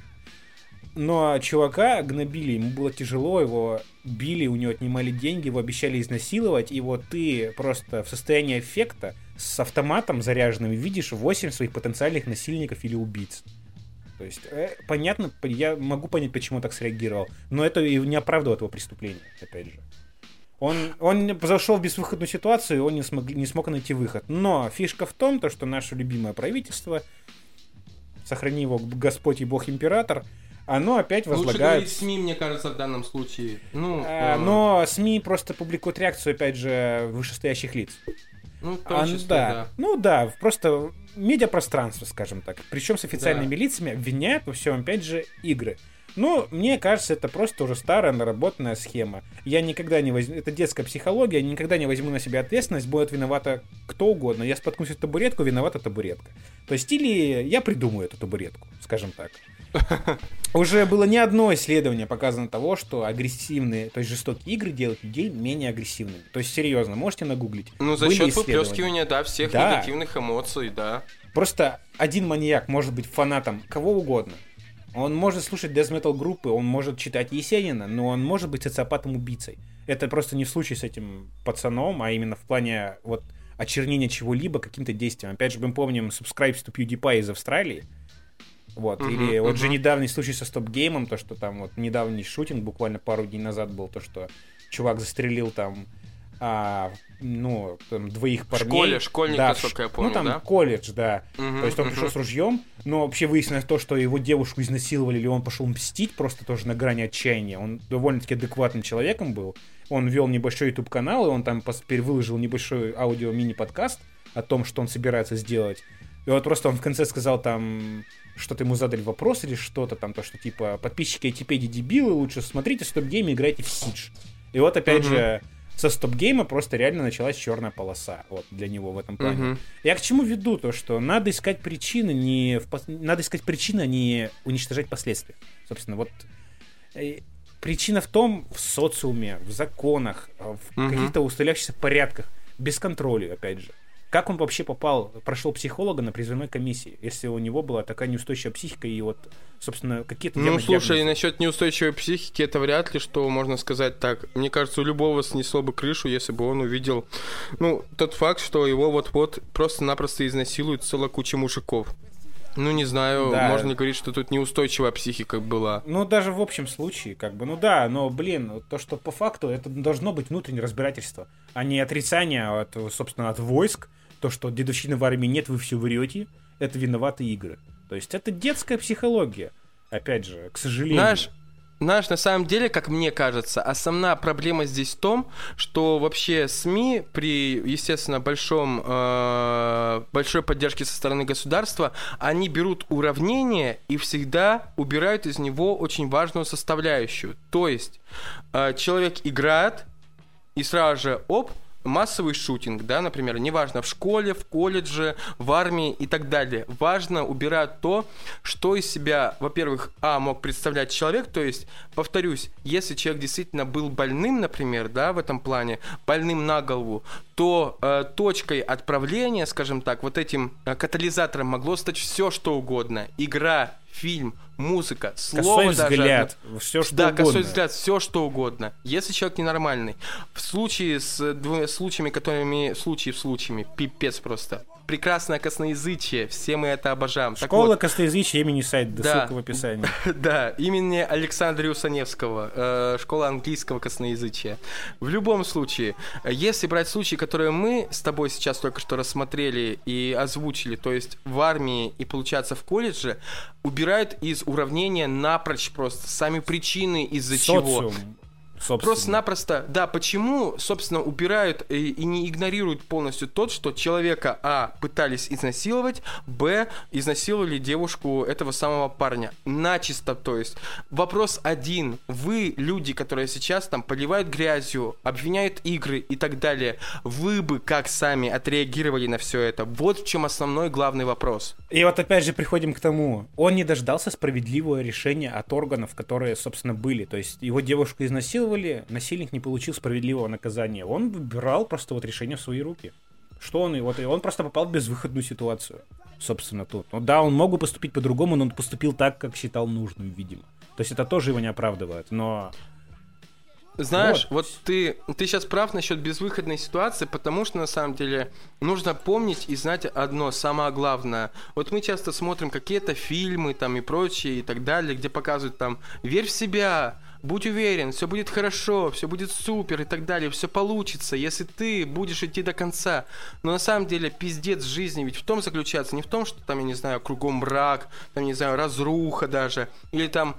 Но чувака гнобили, ему было тяжело, его били, у него отнимали деньги, его обещали изнасиловать, и вот ты просто в состоянии эффекта с автоматом заряженным видишь 8 своих потенциальных насильников или убийц. То есть, э, понятно, я могу понять, почему так среагировал, но это и не оправдывает его преступление, опять же. Он, он зашел в безвыходную ситуацию, и он не смог, не смог найти выход. Но фишка в том, то, что наше любимое правительство, сохрани его Господь и Бог Император, оно опять
Лучше
возлагает...
говорить СМИ, мне кажется, в данном случае. Ну,
А,
э,
Но СМИ просто публикуют реакцию, опять же, вышестоящих лиц.
ну, в том
А,
числе,
да.
да.
Ну да, просто медиапространство, скажем так. Причем с официальными лицами обвиняют во всем, опять же, игры. Ну, мне кажется, это просто уже старая наработанная схема. Я никогда не возьму... Это детская психология, я никогда не возьму на себя ответственность, будет виновата кто угодно. Я споткнусь о табуретку, виновата табуретка. То есть, или я придумаю эту табуретку, скажем так. Уже было не одно исследование показано того, что агрессивные, то есть жестокие игры делают людей менее агрессивными. То есть, серьезно, можете нагуглить.
Ну, за
Были
счет выплескивания, да, всех
Да.
негативных эмоций, да.
Просто один маньяк может быть фанатом кого угодно. Он может слушать death metal группы, он может читать Есенина, но он может быть социопатом-убийцей. Это просто не в случае с этим пацаном, а именно в плане вот очернения чего-либо каким-то действием. Опять же, мы помним Subscribes to PewDiePie из Австралии. Вот,
Мгм,
или вот же недавний случай со стоп-геймом, то, что там вот недавний шутинг, буквально пару дней назад был, то, что чувак застрелил там, а, ну, там, двоих парней.
школе, школьник,
Да,
насколько я помню,
Ну, там
да?
колледж, да.
Мгм,
То есть он
мгм.
пришел с ружьем, но вообще выяснилось то, что его девушку изнасиловали, или он пошел мстить просто тоже на грани отчаяния. Он довольно-таки адекватным человеком был. Он вел небольшой YouTube канал, и он там выложил небольшой аудио-мини-подкаст о том, что он собирается сделать. И вот просто он в конце сказал там, что-то ему задали вопрос или что-то там, то, что типа подписчики Айтипедии дебилы, лучше смотрите стоп-гейм и играйте в Сидж. И вот опять угу. же со стоп-гейма просто реально началась черная полоса вот для него в этом плане. Угу. Я к чему веду то, что надо искать причины, не в, надо искать причины, а не уничтожать последствия. Собственно, вот э, причина в том в социуме, в законах, в угу. каких-то устоявшихся порядках, без контроля, опять же. Как он вообще попал, прошел психолога на призывной комиссии, если у него была такая неустойчивая психика и вот, собственно, какие-то...
Ну, слушай, диагнозы? насчет неустойчивой психики, это вряд ли, что можно сказать так. Мне кажется, у любого снесло бы крышу, если бы он увидел, ну, тот факт, что его вот-вот просто-напросто изнасилуют целая куча мужиков. Ну, не знаю, да. можно ли говорить, что тут неустойчивая психика была.
Ну, даже в общем случае, как бы, ну да, но, блин, то, что по факту, это должно быть внутреннее разбирательство, а не отрицание, от, собственно, от войск, то, что дедовщины в армии нет, вы все врете, это виноваты игры. То есть это детская психология. Опять же, к сожалению.
Знаешь, знаешь, на самом деле, как мне кажется, основная проблема здесь в том, что вообще СМИ при, естественно, большом, э, большой поддержке со стороны государства, они берут уравнение и всегда убирают из него очень важную составляющую. То есть э, человек играет, и сразу же, оп, массовый шутинг, да, например, неважно, в школе, в колледже, в армии и так далее. Важно убирать то, что из себя, во-первых, а, мог представлять человек, то есть, повторюсь, если человек действительно был больным, например, да, в этом плане, больным на голову, то э, точкой отправления, скажем так, вот этим э, катализатором могло стать все, что угодно. Игра, фильм, музыка, слово косой даже. взгляд,
все что
да,
угодно.
косой взгляд, все что угодно. Если человек ненормальный, в случае с двумя случаями, которыми случаи в случаями, пипец просто прекрасное косноязычие, все мы это обожаем.
Школа вот, косноязычия имени сайт, да, ссылка в описании.
Да, имени Александра Юсаневского, э, школа английского косноязычия. В любом случае, если брать случаи, которые мы с тобой сейчас только что рассмотрели и озвучили, то есть в армии и получаться в колледже, убирают из уравнения напрочь просто сами причины, из-за чего. Просто-напросто, да, почему, собственно, убирают и, и не игнорируют полностью тот, что человека, а, пытались изнасиловать, б, изнасиловали девушку этого самого парня. Начисто, то есть. Вопрос один. Вы, люди, которые сейчас там поливают грязью, обвиняют игры и так далее, вы бы как сами отреагировали на все это? Вот в чем основной главный вопрос.
И вот опять же приходим к тому. Он не дождался справедливого решения от органов, которые, собственно, были. То есть его девушку изнасиловали, изнасиловали, насильник не получил справедливого наказания. Он выбирал просто вот решение в свои руки. Что он, и вот и он просто попал в безвыходную ситуацию, собственно, тут. Ну да, он мог бы поступить по-другому, но он поступил так, как считал нужным, видимо. То есть это тоже его не оправдывает, но
знаешь, вот, вот ты, ты сейчас прав насчет безвыходной ситуации, потому что на самом деле нужно помнить и знать одно, самое главное. Вот мы часто смотрим какие-то фильмы там и прочее и так далее, где показывают там «Верь в себя», будь уверен, все будет хорошо, все будет супер и так далее, все получится, если ты будешь идти до конца. Но на самом деле пиздец жизни ведь в том заключается, не в том, что там, я не знаю, кругом мрак, там, не знаю, разруха даже, или там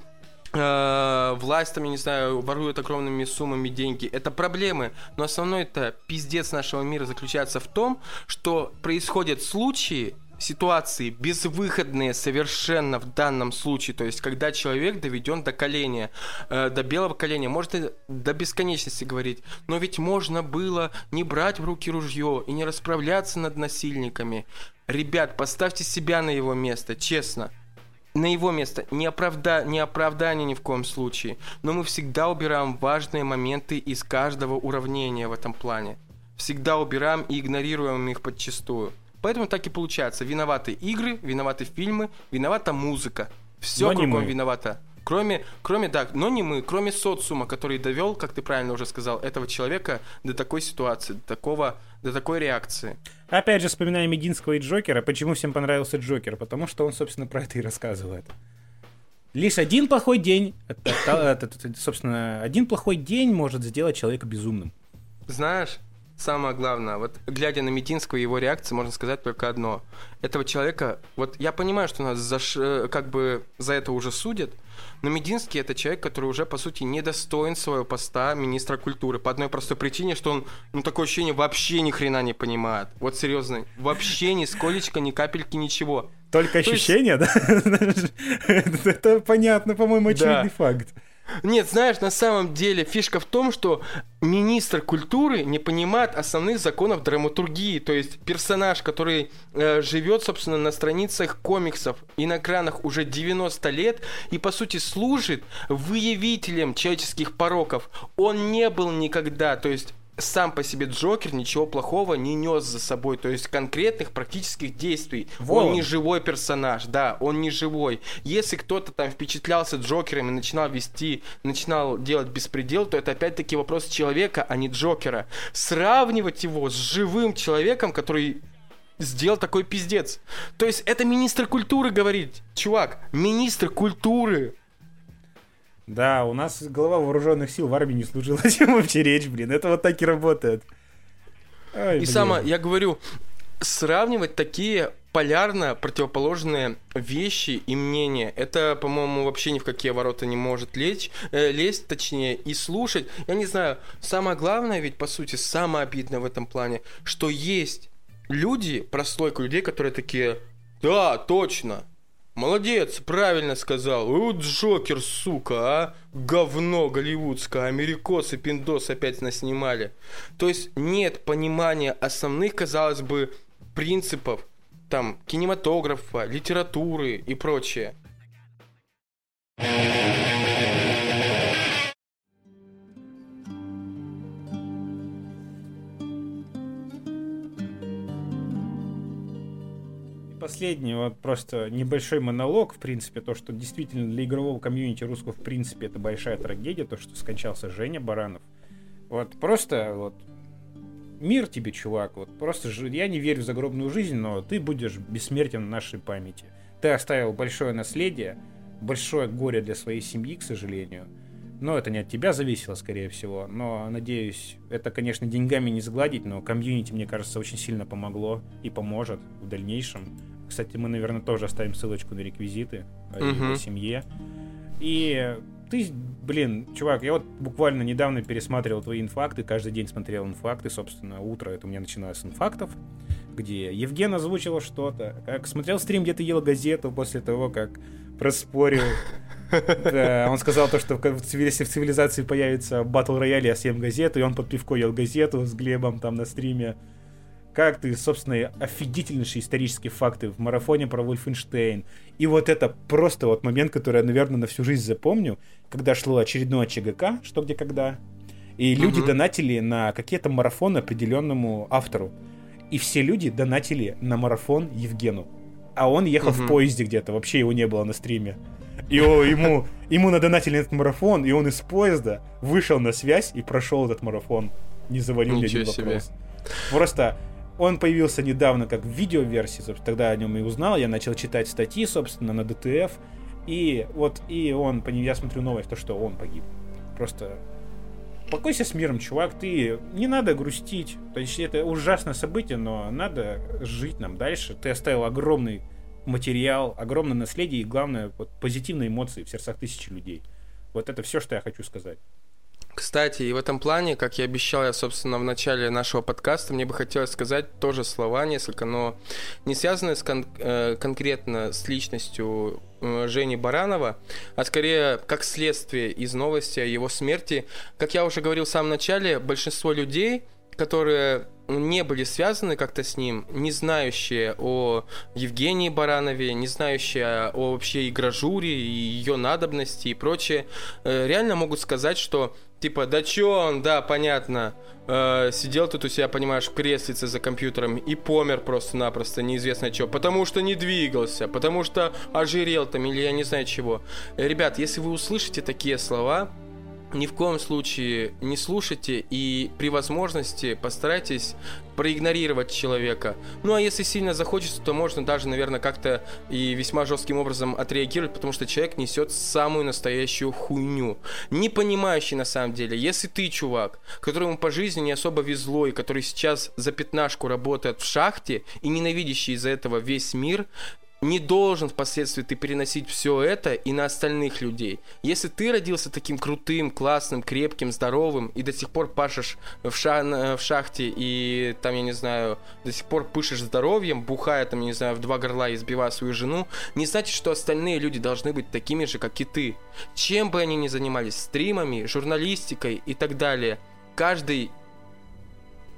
э, власть там, я не знаю, ворует огромными суммами деньги. Это проблемы. Но основной это пиздец нашего мира заключается в том, что происходят случаи, ситуации безвыходные совершенно в данном случае, то есть когда человек доведен до коления, э, до белого коленя, можно до бесконечности говорить, но ведь можно было не брать в руки ружье и не расправляться над насильниками. Ребят, поставьте себя на его место, честно. На его место. Не, оправда... не оправдание ни в коем случае. Но мы всегда убираем важные моменты из каждого уравнения в этом плане. Всегда убираем и игнорируем их подчастую. Поэтому так и получается. Виноваты игры, виноваты фильмы, виновата музыка. Все но кругом виновата. Кроме, кроме, да, но не мы, кроме социума, который довел, как ты правильно уже сказал, этого человека до такой ситуации, до такого, до такой реакции.
Опять же, вспоминаем Мединского и Джокера. Почему всем понравился Джокер? Потому что он, собственно, про это и рассказывает. Лишь один плохой день, собственно, один плохой день может сделать человека безумным.
Знаешь, самое главное, вот глядя на Мединского и его реакции, можно сказать только одно. Этого человека, вот я понимаю, что нас за, как бы за это уже судят, Но Мединский это человек, который уже, по сути, недостоин своего поста министра культуры. По одной простой причине, что он, ну, такое ощущение, вообще ни хрена не понимает. Вот серьезно, вообще ни сколечко, ни капельки, ничего.
Только ощущение, да? Это понятно, по-моему, очевидный факт.
Нет, знаешь, на самом деле фишка в том, что министр культуры не понимает основных законов драматургии. То есть персонаж, который э, живет, собственно, на страницах комиксов и на экранах уже 90 лет и, по сути, служит выявителем человеческих пороков. Он не был никогда, то есть сам по себе Джокер ничего плохого не нес за собой, то есть конкретных практических действий. Вон. Он не живой персонаж, да, он не живой. Если кто-то там впечатлялся Джокером и начинал вести, начинал делать беспредел, то это опять-таки вопрос человека, а не Джокера. Сравнивать его с живым человеком, который сделал такой пиздец. То есть это министр культуры говорит, чувак, министр культуры.
Да, у нас глава вооруженных сил в армии не служила, о чем вообще речь, блин. Это вот так и работает.
Ой, и самое, я говорю, сравнивать такие полярно противоположные вещи и мнения. Это, по-моему, вообще ни в какие ворота не может лечь, э, лезть, точнее, и слушать. Я не знаю, самое главное ведь, по сути, самое обидное в этом плане, что есть люди, прослойка людей, которые такие, да, точно, Молодец, правильно сказал. Вот Джокер, сука, а? Говно голливудское, америкосы, пиндос опять нас снимали. То есть нет понимания основных, казалось бы, принципов там кинематографа, литературы и прочее.
Последний вот просто небольшой монолог, в принципе, то, что действительно для игрового комьюнити русского, в принципе, это большая трагедия, то, что скончался Женя Баранов. Вот просто вот мир тебе, чувак, вот просто я не верю в загробную жизнь, но ты будешь бессмертен в нашей памяти. Ты оставил большое наследие, большое горе для своей семьи, к сожалению. Но это не от тебя зависело, скорее всего. Но, надеюсь, это, конечно, деньгами не сгладить, но комьюнити, мне кажется, очень сильно помогло и поможет в дальнейшем. Кстати, мы, наверное, тоже оставим ссылочку на реквизиты о uh-huh. его семье. И ты, блин, чувак, я вот буквально недавно пересматривал твои инфакты, каждый день смотрел инфакты, собственно, утро это у меня начиналось с инфактов, где Евген озвучил что-то, как смотрел стрим, где ты ел газету после того, как проспорил. Да, он сказал то, что если в цивилизации появится батл рояль, я съем газету, и он под пивко ел газету с Глебом там на стриме как ты, собственно, офигительнейшие исторические факты в марафоне про Вольфенштейн. И вот это просто вот момент, который я, наверное, на всю жизнь запомню, когда шло очередное ЧГК, что где когда, и люди угу. донатили на какие-то марафоны определенному автору. И все люди донатили на марафон Евгену. А он ехал угу. в поезде где-то, вообще его не было на стриме. И о, ему, ему надонатили этот марафон, и он из поезда вышел на связь и прошел этот марафон. Не завалил ни один вопрос. Просто он появился недавно как в видеоверсии, собственно, тогда о нем и узнал. Я начал читать статьи, собственно, на ДТФ. И вот, и он, я смотрю новость, то, что он погиб. Просто покойся с миром, чувак, ты не надо грустить. То есть это ужасное событие, но надо жить нам дальше. Ты оставил огромный материал, огромное наследие и, главное, вот, позитивные эмоции в сердцах тысячи людей. Вот это все, что я хочу сказать.
Кстати, и в этом плане, как я обещал, я, собственно, в начале нашего подкаста, мне бы хотелось сказать тоже слова несколько, но не связанные с кон- э, конкретно с личностью э, Жени Баранова, а скорее как следствие из новости о его смерти. Как я уже говорил в самом начале, большинство людей, которые не были связаны как-то с ним, не знающие о Евгении Баранове, не знающие о вообще игражуре ее надобности и прочее, э, реально могут сказать, что Типа, да чё он, да, понятно. Э, сидел тут у себя, понимаешь, в креслице за компьютером и помер просто-напросто, неизвестно чего. Потому что не двигался, потому что ожирел там или я не знаю чего. Ребят, если вы услышите такие слова, ни в коем случае не слушайте и при возможности постарайтесь проигнорировать человека. Ну а если сильно захочется, то можно даже, наверное, как-то и весьма жестким образом отреагировать, потому что человек несет самую настоящую хуйню. Не понимающий на самом деле. Если ты, чувак, которому по жизни не особо везло и который сейчас за пятнашку работает в шахте и ненавидящий из-за этого весь мир, не должен впоследствии ты переносить все это и на остальных людей. Если ты родился таким крутым, классным, крепким, здоровым и до сих пор пашешь в, ша в шахте и там, я не знаю, до сих пор пышешь здоровьем, бухая там, я не знаю, в два горла и избивая свою жену, не значит, что остальные люди должны быть такими же, как и ты. Чем бы они ни занимались, стримами, журналистикой и так далее, каждый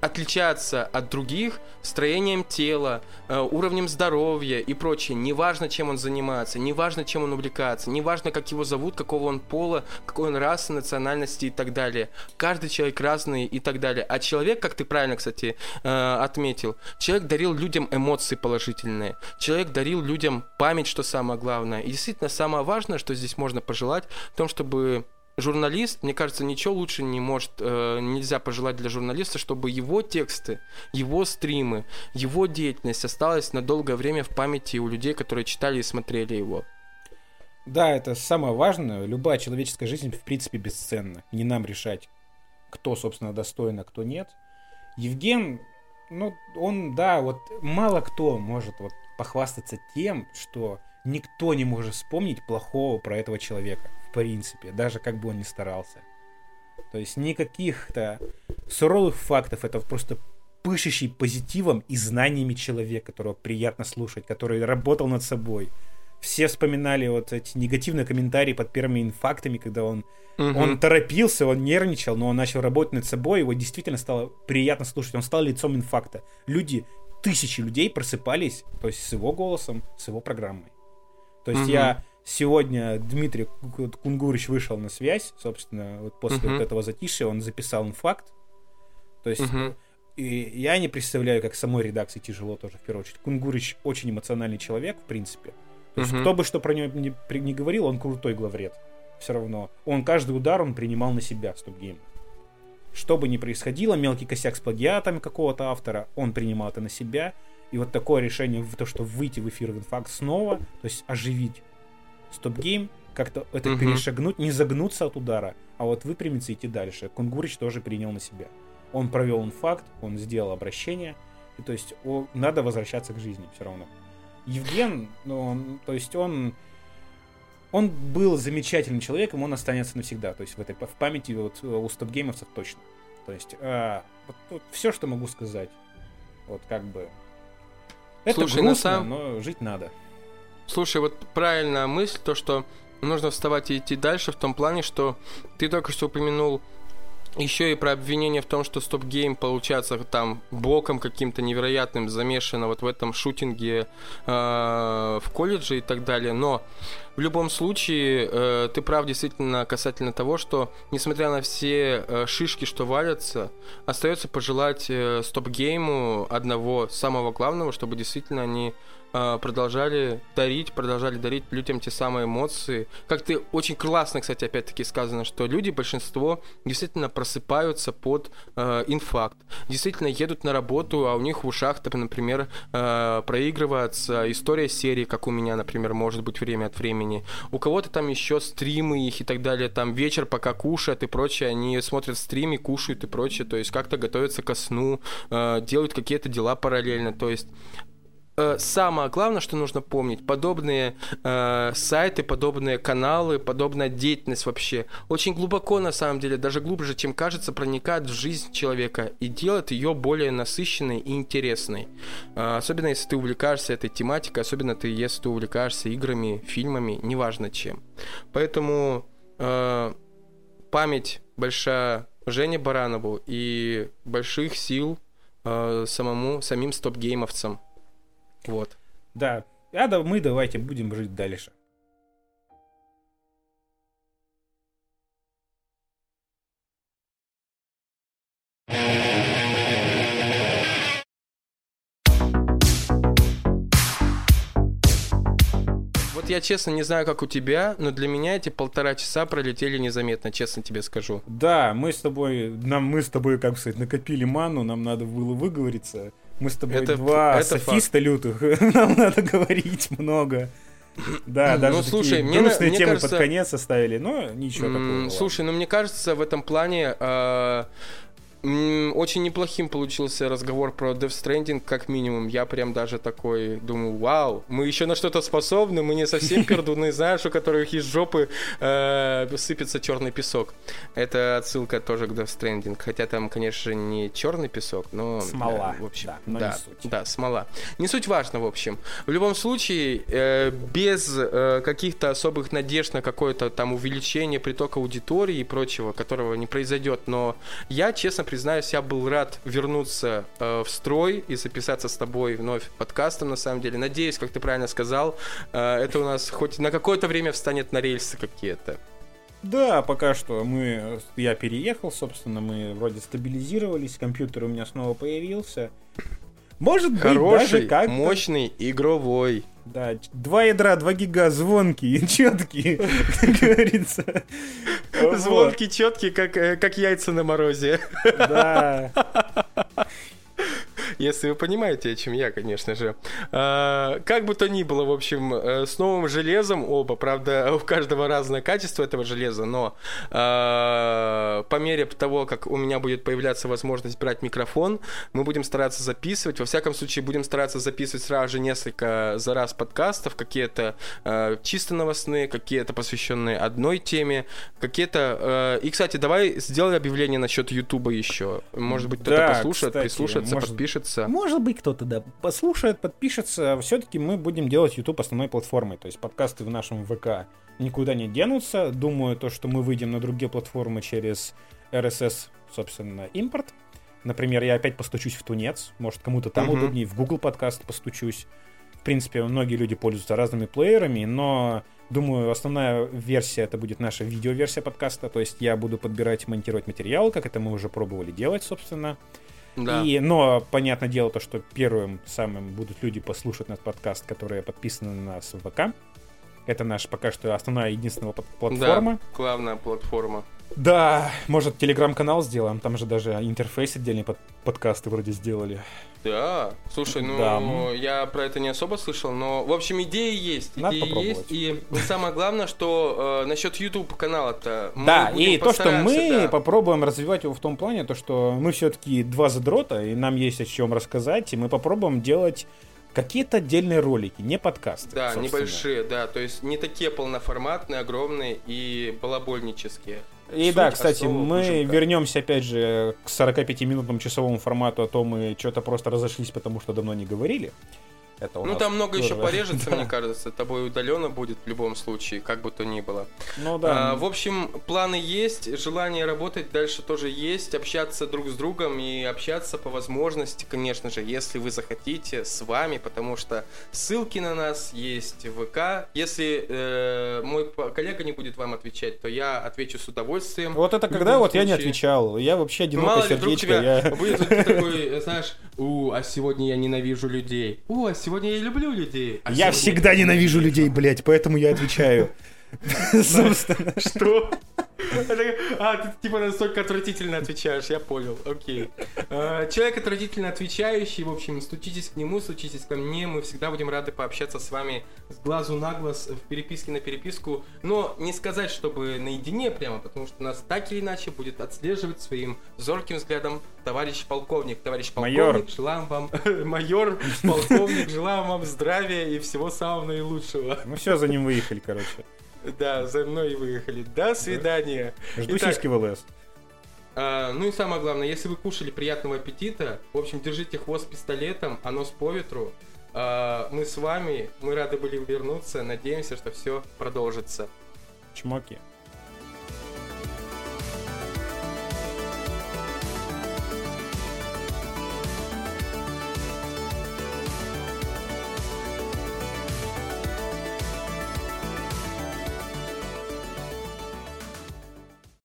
отличаться от других строением тела, э, уровнем здоровья и прочее. Неважно, чем он занимается, неважно, чем он увлекается, неважно, как его зовут, какого он пола, какой он расы, национальности и так далее. Каждый человек разный и так далее. А человек, как ты правильно, кстати, э, отметил, человек дарил людям эмоции положительные. Человек дарил людям память, что самое главное. И действительно, самое важное, что здесь можно пожелать, в том, чтобы журналист, мне кажется, ничего лучше не может, э, нельзя пожелать для журналиста, чтобы его тексты, его стримы, его деятельность осталась на долгое время в памяти у людей, которые читали и смотрели его.
Да, это самое важное. Любая человеческая жизнь, в принципе, бесценна. Не нам решать, кто, собственно, достоин, а кто нет. Евген, ну, он, да, вот мало кто может вот похвастаться тем, что никто не может вспомнить плохого про этого человека принципе, даже как бы он ни старался. То есть никаких-то суровых фактов, это просто пышущий позитивом и знаниями человек, которого приятно слушать, который работал над собой. Все вспоминали вот эти негативные комментарии под первыми инфактами, когда он, угу. он торопился, он нервничал, но он начал работать над собой, его действительно стало приятно слушать, он стал лицом инфакта. Люди, тысячи людей просыпались, то есть с его голосом, с его программой. То есть угу. я Сегодня Дмитрий Кунгурич вышел на связь, собственно, вот после uh-huh. вот этого затишья он записал инфакт. То есть, uh-huh. и я не представляю, как самой редакции тяжело тоже, в первую очередь. Кунгурич очень эмоциональный человек, в принципе. То есть, uh-huh. кто бы что про него не, не говорил, он крутой главред. Все равно. Он каждый удар он принимал на себя, стоп-гейм. Что бы ни происходило, мелкий косяк с плагиатом какого-то автора, он принимал это на себя. И вот такое решение, то, что выйти в эфир в инфакт снова, то есть оживить стоп-гейм, как-то это угу. перешагнуть, не загнуться от удара, а вот выпрямиться и идти дальше. Кунгурич тоже принял на себя. Он провел инфакт, он сделал обращение, и то есть о, надо возвращаться к жизни все равно. Евген, ну, он, то есть он, он был замечательным человеком, он останется навсегда, то есть в этой в памяти вот у стоп-геймовцев точно. То есть а, вот, вот все, что могу сказать, вот как бы это Слушай, грустно, самом... но жить надо.
Слушай, вот правильная мысль, то, что нужно вставать и идти дальше в том плане, что ты только что упомянул еще и про обвинение в том, что стоп-гейм получается там боком каким-то невероятным замешано вот в этом шутинге э, в колледже и так далее. Но в любом случае, э, ты прав действительно касательно того, что несмотря на все э, шишки, что валятся, остается пожелать э, стоп-гейму одного самого главного, чтобы действительно они продолжали дарить, продолжали дарить людям те самые эмоции. Как ты очень классно, кстати, опять-таки сказано, что люди, большинство, действительно просыпаются под э, инфакт. Действительно едут на работу, а у них в ушах, например, э, проигрывается история серии, как у меня, например, может быть время от времени. У кого-то там еще стримы их и так далее, там вечер пока кушают и прочее, они смотрят стримы, кушают и прочее, то есть как-то готовятся ко сну, э, делают какие-то дела параллельно, то есть самое главное, что нужно помнить, подобные э, сайты, подобные каналы, подобная деятельность вообще очень глубоко, на самом деле, даже глубже, чем кажется, проникает в жизнь человека и делает ее более насыщенной и интересной. Э, особенно, если ты увлекаешься этой тематикой, особенно ты, если ты увлекаешься играми, фильмами, неважно чем. Поэтому э, память большая Жене Баранову и больших сил э, самому, самим стоп-геймовцам. Вот.
Да. А да, мы давайте будем жить дальше.
Вот я честно не знаю, как у тебя, но для меня эти полтора часа пролетели незаметно, честно тебе скажу.
Да, мы с тобой, нам мы с тобой, как сказать, накопили ману, нам надо было выговориться. Мы с тобой это, два это софиста факт. лютых. Нам надо говорить много. Да, даже ну, слушай, мне, грустные мне темы кажется, под конец оставили, но ничего такого.
Слушай, ну мне кажется, в этом плане э, Очень неплохим получился разговор про Death Stranding, как минимум. Я прям даже такой думаю, вау, мы еще на что-то способны, мы не совсем пердуны, знаешь, у которых из жопы э, сыпется черный песок. Это отсылка тоже к Death Stranding. Хотя там, конечно, не черный песок, но...
Смола.
Э, в общем,
да, но
да,
не суть.
да, смола. Не суть важно, в общем. В любом случае, э, без э, каких-то особых надежд на какое-то там увеличение притока аудитории и прочего, которого не произойдет, но я, честно признаюсь, я был рад вернуться э, в строй и записаться с тобой вновь подкастом, на самом деле. Надеюсь, как ты правильно сказал, э, это у нас хоть на какое-то время встанет на рельсы какие-то.
Да, пока что мы, я переехал, собственно, мы вроде стабилизировались, компьютер у меня снова появился. Может быть,
Хороший,
даже как
мощный, игровой.
Да, два ядра, два гига, звонкие, четкие, как говорится.
Звонкий, четкий, как, э, как яйца на морозе.
Да.
Если вы понимаете, о чем я, конечно же. А, как бы то ни было, в общем, э, с новым железом оба, правда, у каждого разное качество этого железа, но а, по мере того, как у меня будет появляться возможность брать микрофон, мы будем стараться записывать. Во всяком случае, будем стараться записывать сразу же несколько за раз подкастов, какие-то а, чисто новостные, какие-то посвященные одной теме, какие-то... И, кстати, давай сделай объявление насчет Ютуба еще. Может быть, кто-то
Да,
послушает,
кстати,
прислушается,
может-
подпишется.
Может быть, кто-то, да, послушает, подпишется. Все-таки мы будем делать YouTube основной платформой. То есть подкасты в нашем ВК никуда не денутся. Думаю, то, что мы выйдем на другие платформы через RSS, собственно, импорт. Например, я опять постучусь в Тунец. Может, кому-то там
Мгм.
удобнее. В Google подкаст постучусь. В принципе, многие люди пользуются разными плеерами, но думаю, основная версия это будет наша видеоверсия подкаста. То есть я буду подбирать, монтировать материал, как это мы уже пробовали делать, собственно.
Да.
И, но, понятное дело, то, что первым самым будут люди послушать наш подкаст, которые подписаны на нас в ВК. Это наша пока что основная единственная пла- платформа.
Да, главная платформа.
Да, может, телеграм-канал сделаем, там же даже интерфейс отдельный под подкасты вроде сделали.
Да, слушай, ну
Да.
я про это не особо слышал, но в общем идеи есть,
Надо
идеи
попробовать.
есть, и самое главное, что э, насчет YouTube канала-то.
да, и то, что мы
да.
попробуем развивать его в том плане, то, что мы все-таки два задрота, и нам есть о чем рассказать, и мы попробуем делать какие-то отдельные ролики, не подкасты.
Да,
собственно.
небольшие, да, то есть не такие полноформатные, огромные и балабольнические.
И
Суть
да, кстати, мы вернемся опять же к 45-минутному часовому формату, а то мы что-то просто разошлись, потому что давно не говорили. Это
Ну
нас
там много еще порежется,
Да.
мне кажется, тобой удаленно будет в любом случае, как бы то ни было.
Ну да.
А, в общем, планы есть, желание работать дальше тоже есть, общаться друг с другом и общаться по возможности, конечно же, если вы захотите, с вами, потому что ссылки на нас есть в ВК. Если э, мой коллега не будет вам отвечать, то я отвечу с удовольствием.
вот это когда вот я не
случае.
отвечал. Я вообще
Ну,
одинокое
мало ли, вдруг
сердечко.
тебя
я-
будет такой, знаешь, у, а сегодня я ненавижу людей. У, а сегодня я люблю людей. А
Я
сегодня-
всегда ненавижу людей, блядь, поэтому я отвечаю. Собственно.
Что? А, ты типа настолько отвратительно отвечаешь, я понял, окей. А, Человек отвратительно отвечающий, в общем, стучитесь к нему, стучитесь ко мне, мы всегда будем рады пообщаться с вами с глазу на глаз, в переписке на переписку, но не сказать, чтобы наедине прямо, потому что нас так или иначе будет отслеживать своим зорким взглядом товарищ полковник. Товарищ полковник,
Майор.
желаем вам, майор, полковник, желаем вам здравия и всего самого наилучшего.
Ну все, за ним выехали, короче.
Да, за мной выехали. До свидания.
Жду
Итак,
сиськи в ЛС.
а, ну и самое главное, если вы кушали приятного аппетита, в общем, держите хвост пистолетом, а нос по ветру. А, мы с вами, мы рады были вернуться, надеемся, что все продолжится.
Чмоки.